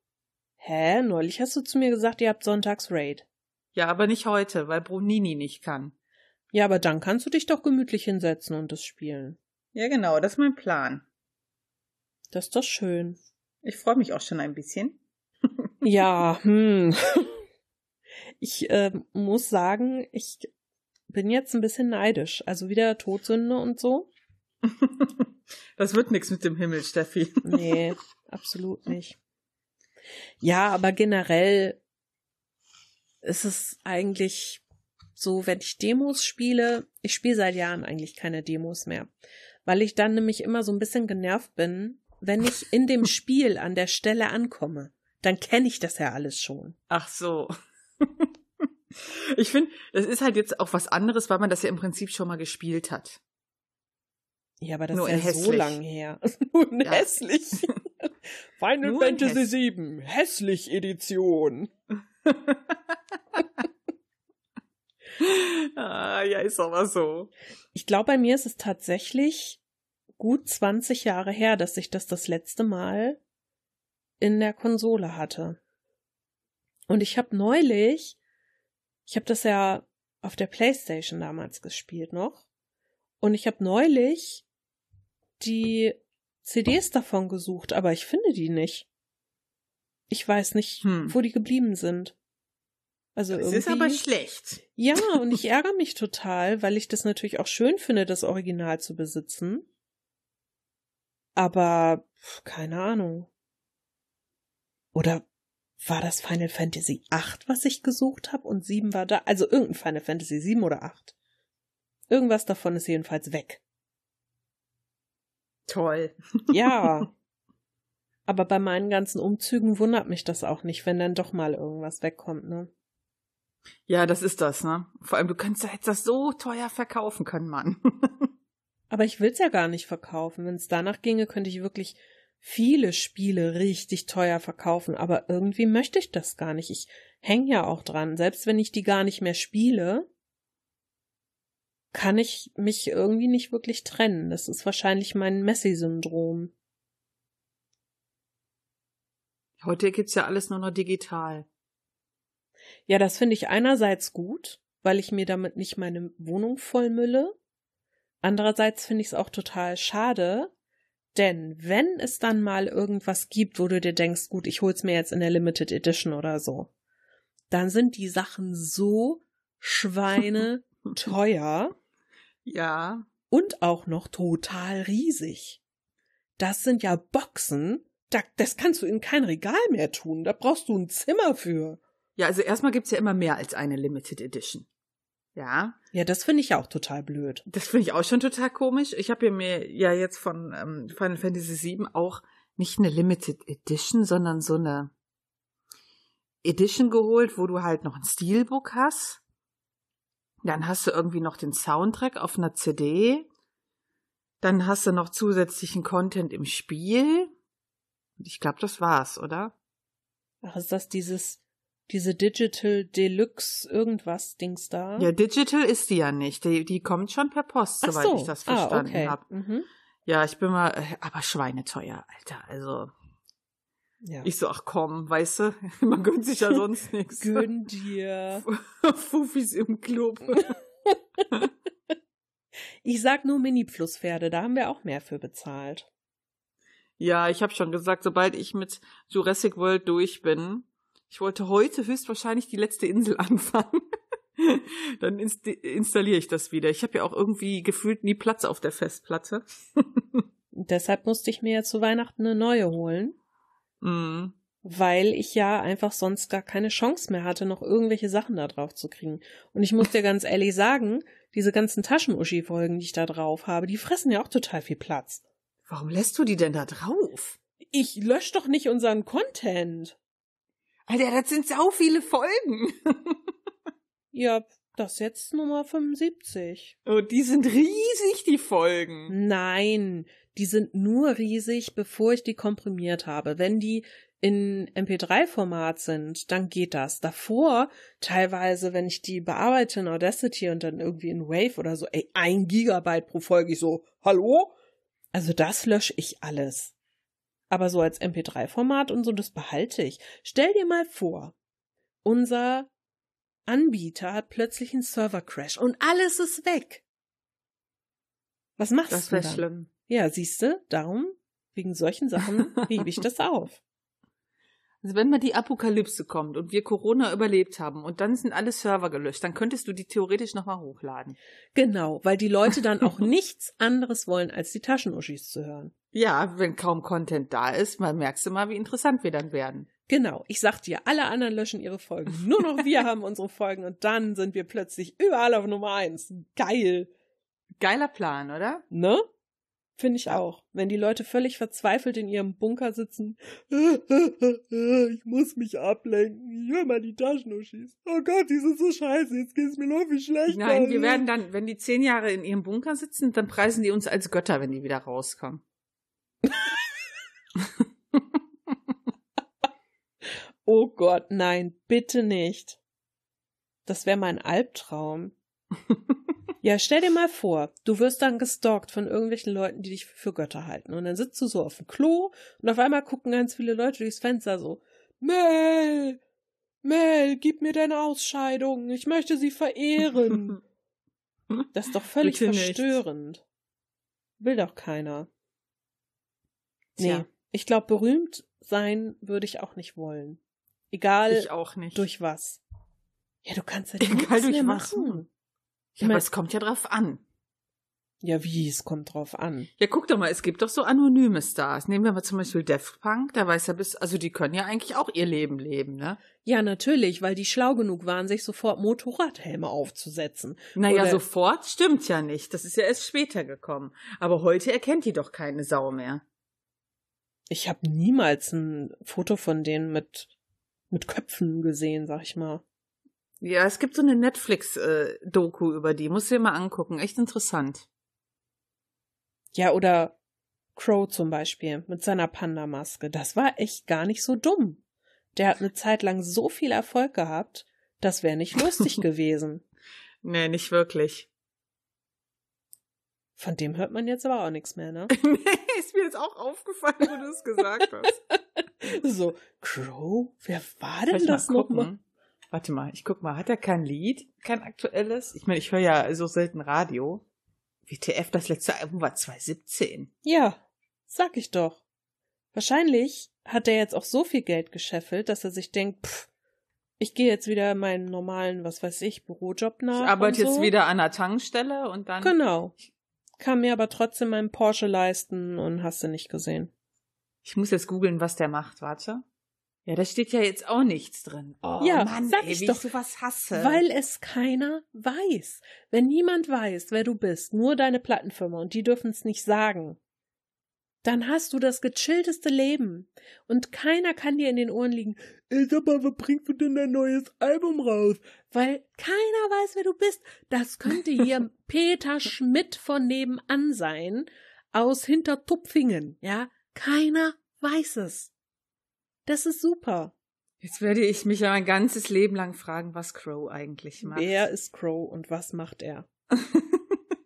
Hä? Neulich hast du zu mir gesagt, ihr habt sonntags Raid. Ja, aber nicht heute, weil Brunini nicht kann. Ja, aber dann kannst du dich doch gemütlich hinsetzen und es spielen. Ja, genau, das ist mein Plan. Das ist doch schön. Ich freue mich auch schon ein bisschen. ja, hm. Ich äh, muss sagen, ich bin jetzt ein bisschen neidisch. Also wieder Todsünde und so. das wird nichts mit dem Himmel, Steffi. nee, absolut nicht. Ja, aber generell ist es eigentlich so, wenn ich Demos spiele, ich spiele seit Jahren eigentlich keine Demos mehr, weil ich dann nämlich immer so ein bisschen genervt bin, wenn ich in dem Spiel an der Stelle ankomme. Dann kenne ich das ja alles schon. Ach so. ich finde, das ist halt jetzt auch was anderes, weil man das ja im Prinzip schon mal gespielt hat. Ja, aber das Nur ist ja hässlich. so lang her. Nur ja. hässlich. Final Nur Fantasy VII, hässlich Edition. ah, ja, ist aber so. Ich glaube, bei mir ist es tatsächlich gut 20 Jahre her, dass ich das das letzte Mal in der Konsole hatte. Und ich habe neulich, ich habe das ja auf der PlayStation damals gespielt noch, und ich habe neulich die CDs davon gesucht, aber ich finde die nicht. Ich weiß nicht, hm. wo die geblieben sind. Also das ist aber schlecht. Ja, und ich ärgere mich total, weil ich das natürlich auch schön finde, das Original zu besitzen. Aber keine Ahnung. Oder war das Final Fantasy 8, was ich gesucht habe und 7 war da? Also irgendein Final Fantasy 7 oder 8. Irgendwas davon ist jedenfalls weg. Toll. Ja. Aber bei meinen ganzen Umzügen wundert mich das auch nicht, wenn dann doch mal irgendwas wegkommt, ne? Ja, das ist das, ne? Vor allem, du könntest jetzt das so teuer verkaufen können, Mann. Aber ich will's ja gar nicht verkaufen. Wenn es danach ginge, könnte ich wirklich viele Spiele richtig teuer verkaufen, aber irgendwie möchte ich das gar nicht. Ich häng ja auch dran. Selbst wenn ich die gar nicht mehr spiele, kann ich mich irgendwie nicht wirklich trennen. Das ist wahrscheinlich mein Messi-Syndrom. Heute gibt's ja alles nur noch digital. Ja, das finde ich einerseits gut, weil ich mir damit nicht meine Wohnung vollmülle. Andererseits finde ich es auch total schade, denn wenn es dann mal irgendwas gibt, wo du dir denkst, gut, ich hol's mir jetzt in der Limited Edition oder so, dann sind die Sachen so Schweine teuer. Ja. Und auch noch total riesig. Das sind ja Boxen, das kannst du in kein Regal mehr tun. Da brauchst du ein Zimmer für. Ja, also erstmal gibt's ja immer mehr als eine Limited Edition. Ja. Ja, das finde ich auch total blöd. Das finde ich auch schon total komisch. Ich habe mir ja jetzt von ähm, Final Fantasy VII auch nicht eine Limited Edition, sondern so eine Edition geholt, wo du halt noch ein Steelbook hast. Dann hast du irgendwie noch den Soundtrack auf einer CD. Dann hast du noch zusätzlichen Content im Spiel. Ich glaube, das war's, oder? Ach, ist das dieses, diese Digital Deluxe irgendwas Dings da? Ja, Digital ist die ja nicht. Die, die kommt schon per Post, Ach soweit so. ich das ah, verstanden okay. habe. Mhm. Ja, ich bin mal, äh, aber schweineteuer, Alter. Also, Ja. ich so, ach komm, weißt du, man gönnt sich ja sonst nichts. Gönn dir. Fufis im Club. Ich sag nur Mini-Plus-Pferde, da haben wir auch mehr für bezahlt. Ja, ich habe schon gesagt, sobald ich mit Jurassic World durch bin, ich wollte heute höchstwahrscheinlich die letzte Insel anfangen. Dann inst installiere ich das wieder. Ich habe ja auch irgendwie gefühlt nie Platz auf der Festplatte. Deshalb musste ich mir ja zu Weihnachten eine neue holen, mm. weil ich ja einfach sonst gar keine Chance mehr hatte, noch irgendwelche Sachen da drauf zu kriegen. Und ich muss dir ganz ehrlich sagen, diese ganzen Taschenuschi-Folgen, die ich da drauf habe, die fressen ja auch total viel Platz. Warum lässt du die denn da drauf? Ich lösche doch nicht unseren Content. Alter, das sind sau viele Folgen. Ja, das jetzt Nummer 75. oh, die sind riesig, die Folgen. Nein, die sind nur riesig, bevor ich die komprimiert habe. Wenn die in MP3-Format sind, dann geht das. Davor, teilweise, wenn ich die bearbeite in Audacity und dann irgendwie in Wave oder so, ey, ein Gigabyte pro Folge, ich so, hallo? Also das lösche ich alles. Aber so als MP3-Format und so, das behalte ich. Stell dir mal vor, unser Anbieter hat plötzlich einen Server-Crash und alles ist weg. Was machst Das du wäre dann? schlimm. Ja, siehst du, darum, wegen solchen Sachen, hebe ich das auf. Also wenn mal die Apokalypse kommt und wir Corona überlebt haben und dann sind alle Server gelöscht, dann könntest du die theoretisch nochmal hochladen. Genau, weil die Leute dann auch nichts anderes wollen, als die Taschenuschis zu hören. Ja, wenn kaum Content da ist, mal merkst du mal, wie interessant wir dann werden. Genau, ich sag dir, alle anderen löschen ihre Folgen. Nur noch wir haben unsere Folgen und dann sind wir plötzlich überall auf Nummer eins. Geil. Geiler Plan, oder? Ne? Finde ich auch. Wenn die Leute völlig verzweifelt in ihrem Bunker sitzen. Ich muss mich ablenken. Ich höre mal die Taschenuschis. Oh Gott, die sind so scheiße. Jetzt geht's mir noch viel schlechter. Nein, wir werden dann, wenn die zehn Jahre in ihrem Bunker sitzen, dann preisen die uns als Götter, wenn die wieder rauskommen. Oh Gott, nein, bitte nicht. Das wäre mein Albtraum. ja, stell dir mal vor, du wirst dann gestalkt von irgendwelchen Leuten, die dich für Götter halten. Und dann sitzt du so auf dem Klo und auf einmal gucken ganz viele Leute durchs Fenster so, Mel, Mel, gib mir deine Ausscheidung, ich möchte sie verehren. Das ist doch völlig Bitte nicht. verstörend. Will doch keiner. Nee, Tja. ich glaube, berühmt sein würde ich auch nicht wollen. Egal Ich auch nicht. durch was. Ja, du kannst ja nichts mehr was. machen. Ja, aber es kommt ja drauf an. Ja, wie, es kommt drauf an. Ja, guck doch mal, es gibt doch so anonyme Stars. Nehmen wir mal zum Beispiel Daft Punk, da weiß ja bis, also die können ja eigentlich auch ihr Leben leben, ne? Ja, natürlich, weil die schlau genug waren, sich sofort Motorradhelme aufzusetzen. Naja, Oder- sofort stimmt ja nicht. Das ist ja erst später gekommen. Aber heute erkennt die doch keine Sau mehr. Ich habe niemals ein Foto von denen mit, mit Köpfen gesehen, sag ich mal. Ja, es gibt so eine Netflix-Doku über die. Muss du dir mal angucken. Echt interessant. Ja, oder Crow zum Beispiel mit seiner Panda-Maske. Das war echt gar nicht so dumm. Der hat eine Zeit lang so viel Erfolg gehabt, das wäre nicht lustig gewesen. Nee, nicht wirklich. Von dem hört man jetzt aber auch nichts mehr, ne? nee, ist mir jetzt auch aufgefallen, wo du es gesagt hast. so, Crow? Wer war denn das nochmal? Warte mal, ich guck mal, hat er kein Lied? Kein aktuelles? Ich meine, ich höre ja so selten Radio. WTF, das letzte Album war 2017. Ja, sag ich doch. Wahrscheinlich hat er jetzt auch so viel Geld gescheffelt, dass er sich denkt, pff, ich gehe jetzt wieder meinen normalen, was weiß ich, Bürojob nach. Ich arbeite so. jetzt wieder an der Tankstelle und dann. Genau. Kann mir aber trotzdem meinen Porsche leisten und hast du nicht gesehen. Ich muss jetzt googeln, was der macht, warte. Ja, da steht ja jetzt auch nichts drin. Oh, ja, Mann, sag ey, ich wie doch, ich sowas hasse. Weil es keiner weiß. Wenn niemand weiß, wer du bist, nur deine Plattenfirma und die dürfen es nicht sagen, dann hast du das gechillteste Leben. Und keiner kann dir in den Ohren liegen, ey, sag mal, was bringst du denn dein neues Album raus? Weil keiner weiß, wer du bist. Das könnte hier Peter Schmidt von nebenan sein, aus Hintertupfingen, ja? Keiner weiß es. Das ist super. Jetzt werde ich mich ja mein ganzes Leben lang fragen, was Crow eigentlich macht. Wer ist Crow und was macht er?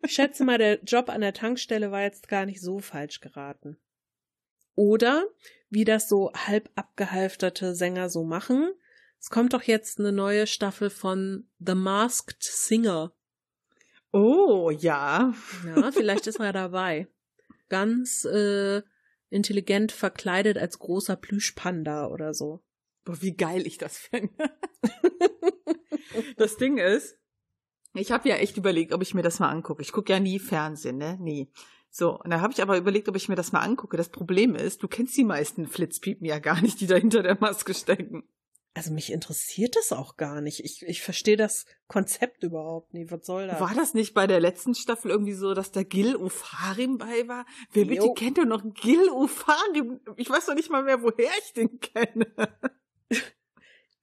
ich schätze mal, der Job an der Tankstelle war jetzt gar nicht so falsch geraten. Oder, wie das so halb abgehalfterte Sänger so machen, es kommt doch jetzt eine neue Staffel von The Masked Singer. Oh, ja. Ja, vielleicht ist er dabei. Ganz äh, intelligent verkleidet als großer Plüschpanda oder so. Boah, wie geil ich das finde. das Ding ist, ich habe ja echt überlegt, ob ich mir das mal angucke. Ich gucke ja nie Fernsehen, ne? Nie. So, und da habe ich aber überlegt, ob ich mir das mal angucke. Das Problem ist, du kennst die meisten Flitzpiepen ja gar nicht, die da hinter der Maske stecken. Also mich interessiert das auch gar nicht. Ich, ich verstehe das Konzept überhaupt nicht. Was soll das? War das nicht bei der letzten Staffel irgendwie so, dass da Gil Ofarim bei war? Wer bitte kennt denn noch Gil Ofarim? Ich weiß doch nicht mal mehr, woher ich den kenne.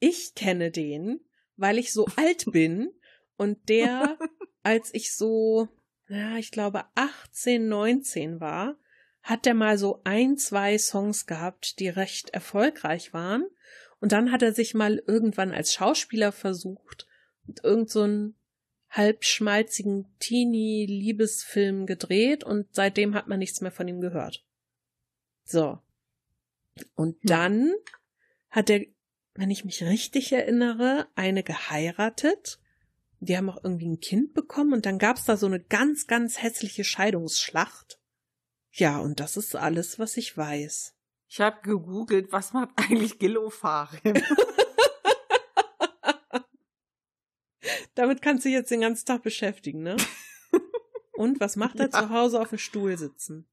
Ich kenne den, weil ich so alt bin und der, als ich so, ja, ich glaube 18, 19 war, hat der mal so ein, zwei Songs gehabt, die recht erfolgreich waren. Und dann hat er sich mal irgendwann als Schauspieler versucht und irgend so einen halbschmalzigen Teenie-Liebesfilm gedreht und seitdem hat man nichts mehr von ihm gehört. So. Und hm. dann hat er, wenn ich mich richtig erinnere, eine geheiratet. Die haben auch irgendwie ein Kind bekommen und dann gab's da so eine ganz, ganz hässliche Scheidungsschlacht. Ja, und das ist alles, was ich weiß. Ich habe gegoogelt, was macht eigentlich Gillofarim? Damit kannst du jetzt den ganzen Tag beschäftigen, ne? Und was macht er ja. zu Hause auf dem Stuhl sitzen?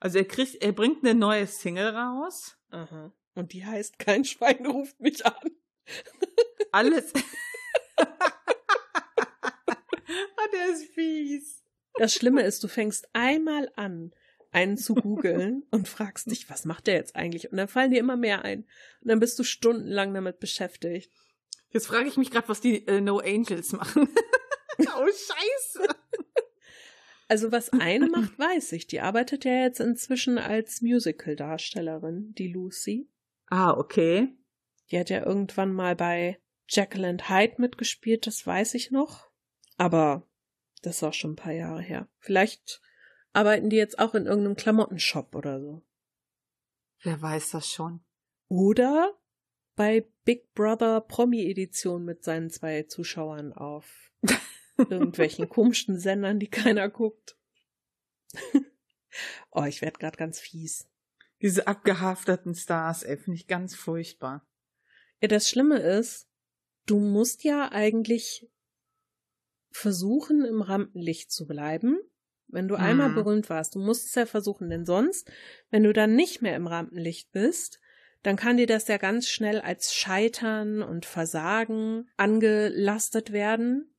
Also er kriegt, er bringt eine neue Single raus. Aha. Und die heißt Kein Schwein ruft mich an. Alles. oh, der ist fies. Das Schlimme ist, du fängst einmal an, einen zu googeln und fragst dich, was macht der jetzt eigentlich? Und dann fallen dir immer mehr ein. Und dann bist du stundenlang damit beschäftigt. Jetzt frage ich mich gerade, was die äh, No Angels machen. oh, scheiße. Also was eine macht, weiß ich. Die arbeitet ja jetzt inzwischen als Musical-Darstellerin, die Lucy. Ah, okay. Die hat ja irgendwann mal bei Jekyll and Hyde mitgespielt, das weiß ich noch. Aber das ist auch schon ein paar Jahre her. Vielleicht arbeiten die jetzt auch in irgendeinem Klamottenshop oder so. Wer weiß das schon. Oder bei Big Brother Promi Edition mit seinen zwei Zuschauern auf irgendwelchen komischen Sendern, die keiner guckt. oh, ich werd grad ganz fies. Diese abgehafteten Stars, ey, finde ich ganz furchtbar. Ja, das Schlimme ist, du musst ja eigentlich versuchen, im Rampenlicht zu bleiben wenn du mhm. einmal berühmt warst, du musst es ja versuchen, denn sonst, wenn du dann nicht mehr im Rampenlicht bist, dann kann dir das ja ganz schnell als Scheitern und Versagen angelastet werden.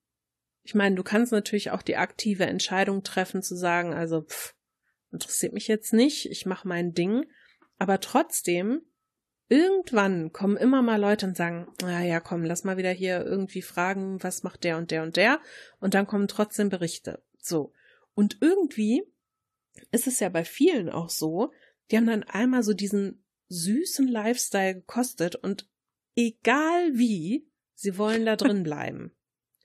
Ich meine, du kannst natürlich auch die aktive Entscheidung treffen zu sagen, also pff, interessiert mich jetzt nicht, ich mache mein Ding, aber trotzdem irgendwann kommen immer mal Leute und sagen, na ja, komm, lass mal wieder hier irgendwie fragen, was macht der und der und der und dann kommen trotzdem Berichte. So. Und irgendwie ist es ja bei vielen auch so, die haben dann einmal so diesen süßen Lifestyle gekostet und egal wie, sie wollen da drin bleiben.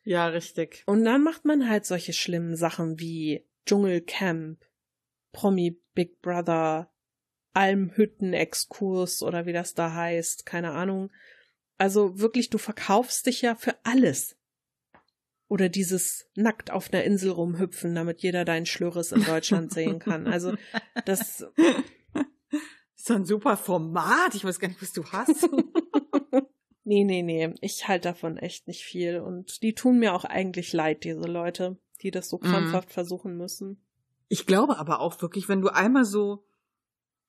Ja, richtig. Und dann macht man halt solche schlimmen Sachen wie Dschungelcamp, Promi Big Brother, Almhütten-Exkurs oder wie das da heißt, keine Ahnung. Also wirklich, du verkaufst dich ja für alles. Oder dieses nackt auf einer Insel rumhüpfen, damit jeder deinen Schlürres in Deutschland sehen kann. Also das ist ein super Format. Ich weiß gar nicht, was du hast. nee, nee, nee. Ich halte davon echt nicht viel. Und die tun mir auch eigentlich leid, diese Leute, die das so mhm. krampfhaft mm. versuchen müssen. Ich glaube aber auch wirklich, wenn du einmal so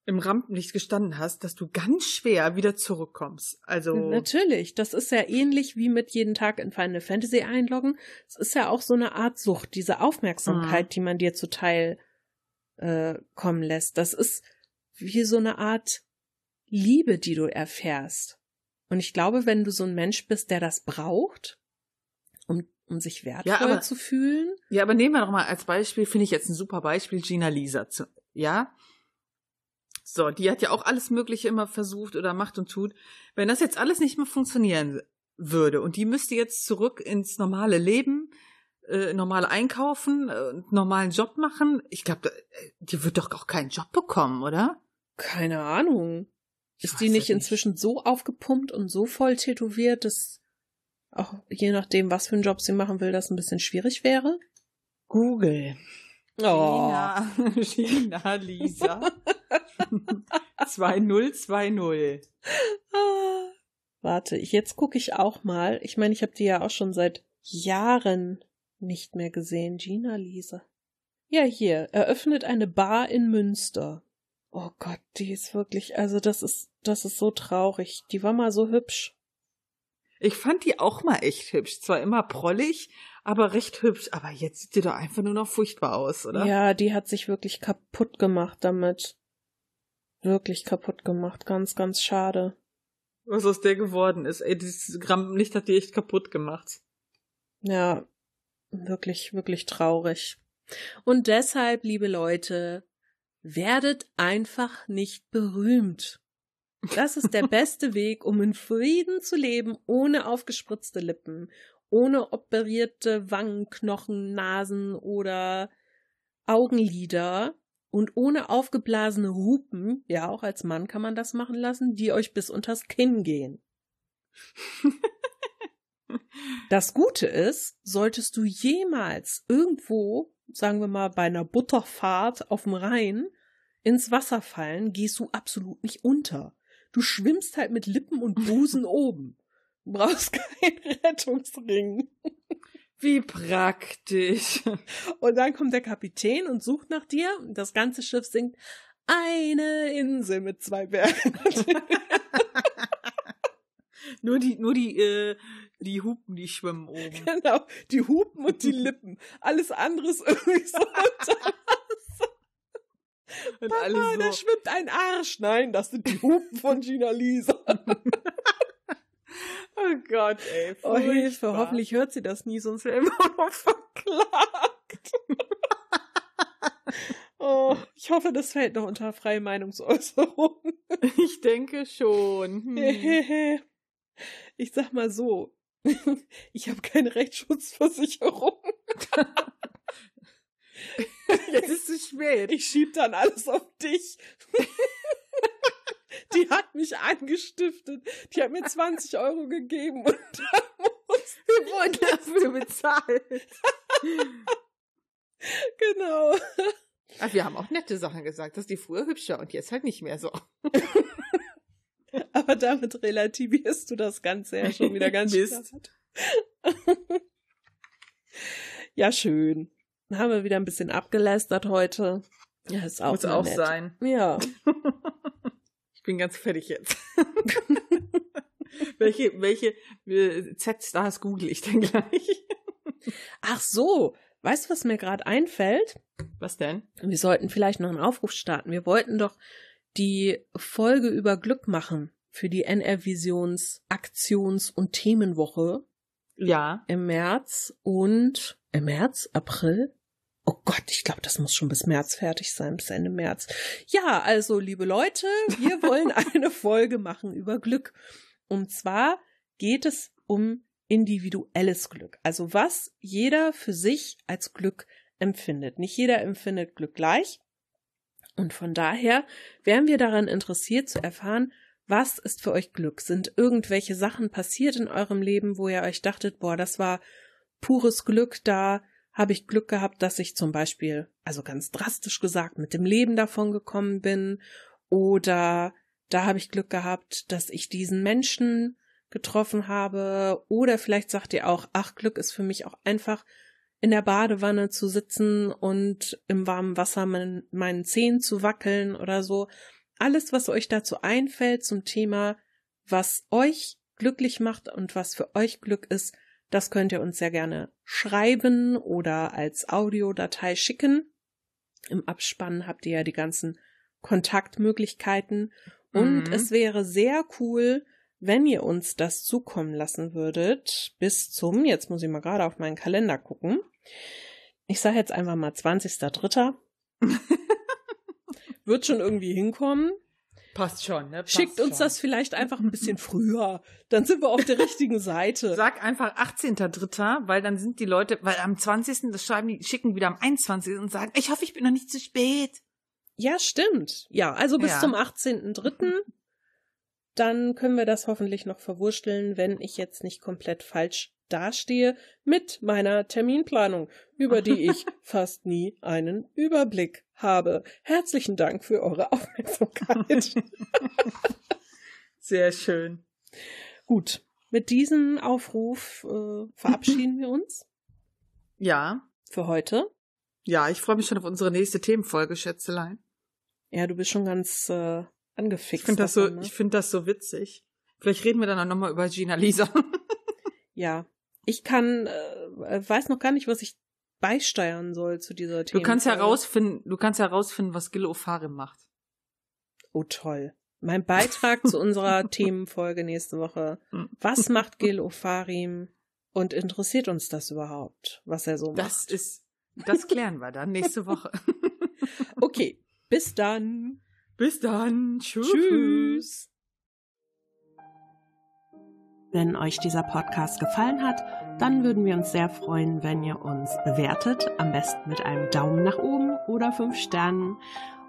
im Rampenlicht gestanden hast, dass du ganz schwer wieder zurückkommst. Also natürlich, das ist ja ähnlich wie mit jeden Tag in Final Fantasy einloggen. Es ist ja auch so eine Art Sucht, diese Aufmerksamkeit, mhm. die man dir zuteil äh, kommen lässt. Das ist wie so eine Art Liebe, die du erfährst. Und ich glaube, wenn du so ein Mensch bist, der das braucht, um, um sich wertvoll ja, aber, zu fühlen. Ja, aber nehmen wir doch mal als Beispiel, finde ich jetzt ein super Beispiel, Gina Lisa. Zu, ja, so, die hat ja auch alles Mögliche immer versucht oder macht und tut. Wenn das jetzt alles nicht mehr funktionieren würde und die müsste jetzt zurück ins normale Leben, äh, normal einkaufen, äh, normalen Job machen, ich glaube, äh, die wird doch auch keinen Job bekommen, oder? Keine Ahnung. Ist die nicht inzwischen so aufgepumpt und so voll tätowiert, dass auch je nachdem, was für einen Job sie machen will, das ein bisschen schwierig wäre? Google. Oh. Gina, Gina Lisa. 2020. Ah, warte, jetzt gucke ich auch mal. Ich meine, ich habe die ja auch schon seit Jahren nicht mehr gesehen. Gina Lisa. Ja, hier, eröffnet eine Bar in Münster. Oh Gott, die ist wirklich, also das ist, das ist so traurig. Die war mal so hübsch. Ich fand die auch mal echt hübsch. Zwar immer prollig, aber recht hübsch. Aber jetzt sieht die doch einfach nur noch furchtbar aus, oder? Ja, die hat sich wirklich kaputt gemacht damit wirklich kaputt gemacht. Ganz, ganz schade. Was aus der geworden ist. Ey, dieses Rampenlicht hat die echt kaputt gemacht. Ja, wirklich, wirklich traurig. Und deshalb, liebe Leute, werdet einfach nicht berühmt. Das ist der beste Weg, um in Frieden zu leben, ohne aufgespritzte Lippen, ohne operierte Wangenknochen, Nasen oder Augenlider und ohne aufgeblasene Hupen, ja, auch als Mann kann man das machen lassen, die euch bis unters Kinn gehen. das Gute ist, solltest du jemals irgendwo, sagen wir mal bei einer Butterfahrt auf dem Rhein, ins Wasser fallen, gehst du absolut nicht unter. Du schwimmst halt mit Lippen und Busen oben. Du brauchst keinen Rettungsring. Wie praktisch. Und dann kommt der Kapitän und sucht nach dir. Und das ganze Schiff singt eine Insel mit zwei Bergen. nur die, nur die, äh, die Hupen, die schwimmen oben. Genau, die Hupen und die Lippen. Alles andere ist irgendwie so unter Wasser. Und Papa, so. da schwimmt ein Arsch. Nein, das sind die Hupen von Gina Lisa. Oh Gott, ey. Oh, Hilfe, hoffentlich hört sie das nie, sonst wäre immer noch verklagt. oh, ich hoffe, das fällt noch unter freie Meinungsäußerung. ich denke schon. Hm. Ich sag mal so, ich habe keine Rechtsschutzversicherung. Jetzt ist es spät. Ich schieb dann alles auf dich. Die hat mich angestiftet. Die hat mir 20 Euro gegeben und dann wir wurden dafür bezahlt. genau. Ach, wir haben auch nette Sachen gesagt, dass die früher hübscher und jetzt halt nicht mehr so. Aber damit relativierst du das Ganze ja schon wieder ganz schön. ja, schön. Haben wir wieder ein bisschen abgelästert heute. Ja, ist auch Muss auch nett. sein. Ja. Ich bin ganz fertig jetzt. welche, welche äh, Z-Stars google ich denn gleich? Ach so, weißt du, was mir gerade einfällt? Was denn? Wir sollten vielleicht noch einen Aufruf starten. Wir wollten doch die Folge über Glück machen für die NR Visions Aktions- und Themenwoche. Ja. Im März und im März, April, Oh Gott, ich glaube, das muss schon bis März fertig sein, bis Ende März. Ja, also, liebe Leute, wir wollen eine Folge machen über Glück. Und zwar geht es um individuelles Glück. Also was jeder für sich als Glück empfindet. Nicht jeder empfindet Glück gleich. Und von daher wären wir daran interessiert zu erfahren, was ist für euch Glück? Sind irgendwelche Sachen passiert in eurem Leben, wo ihr euch dachtet, boah, das war pures Glück, da habe ich Glück gehabt, dass ich zum Beispiel, also ganz drastisch gesagt, mit dem Leben davon gekommen bin oder da habe ich Glück gehabt, dass ich diesen Menschen getroffen habe oder vielleicht sagt ihr auch, ach, Glück ist für mich auch einfach in der Badewanne zu sitzen und im warmen Wasser mein, meinen Zehen zu wackeln oder so. Alles, was euch dazu einfällt zum Thema, was euch glücklich macht und was für euch Glück ist, das könnt ihr uns sehr gerne schreiben oder als Audiodatei schicken. Im Abspann habt ihr ja die ganzen Kontaktmöglichkeiten. Und mhm. es wäre sehr cool, wenn ihr uns das zukommen lassen würdet, bis zum, jetzt muss ich mal gerade auf meinen Kalender gucken. Ich sage jetzt einfach mal 20.03. Wird schon irgendwie hinkommen. Passt schon, ne? Passt Schickt uns schon. das vielleicht einfach ein bisschen früher. Dann sind wir auf der richtigen Seite. Sag einfach 18.3., weil dann sind die Leute, weil am 20. das schreiben die, schicken wieder am 21. und sagen, ich hoffe, ich bin noch nicht zu spät. Ja, stimmt. Ja, also bis Ja. zum 18.03. Dann können wir das hoffentlich noch verwursteln, wenn ich jetzt nicht komplett falsch dastehe mit meiner Terminplanung, über die ich fast nie einen Überblick habe. Herzlichen Dank für eure Aufmerksamkeit. Sehr schön. Gut, mit diesem Aufruf äh, verabschieden wir uns Ja, für heute. ja, ich freue mich schon auf unsere nächste Themenfolge, Schätzelein. Ja, du bist schon ganz äh, angefixt. Ich finde das so, ne? ich finde das so witzig. Vielleicht reden wir dann auch nochmal über Gina Lisa. Ja, ich kann, äh, weiß noch gar nicht, was ich beisteuern soll zu dieser Du kannst herausfinden, du kannst herausfinden, was Gil Ofarim macht. Oh toll. Mein Beitrag zu unserer Themenfolge nächste Woche. Hm. Was macht Gil Ofarim und interessiert uns das überhaupt, was er so Das macht? ist, das klären wir dann nächste Woche. Okay, bis dann. Bis dann. Tschüss. Tschüss. Wenn euch dieser Podcast gefallen hat, dann würden wir uns sehr freuen, wenn ihr uns bewertet, am besten mit einem Daumen nach oben oder fünf Sternen.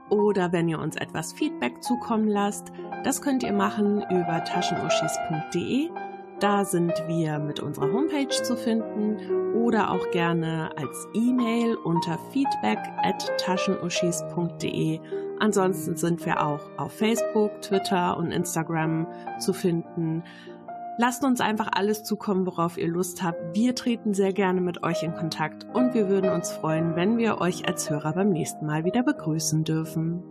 Oder wenn ihr uns etwas Feedback zukommen lasst, das könnt ihr machen über taschenuschis.de. Da sind wir mit unserer Homepage zu finden oder auch gerne als E-Mail unter feedback at taschenuschis.de. Ansonsten sind wir auch auf Facebook, Twitter und Instagram zu finden. Lasst uns einfach alles zukommen, worauf ihr Lust habt. Wir treten sehr gerne mit euch in Kontakt und wir würden uns freuen, wenn wir euch als Hörer beim nächsten Mal wieder begrüßen dürfen.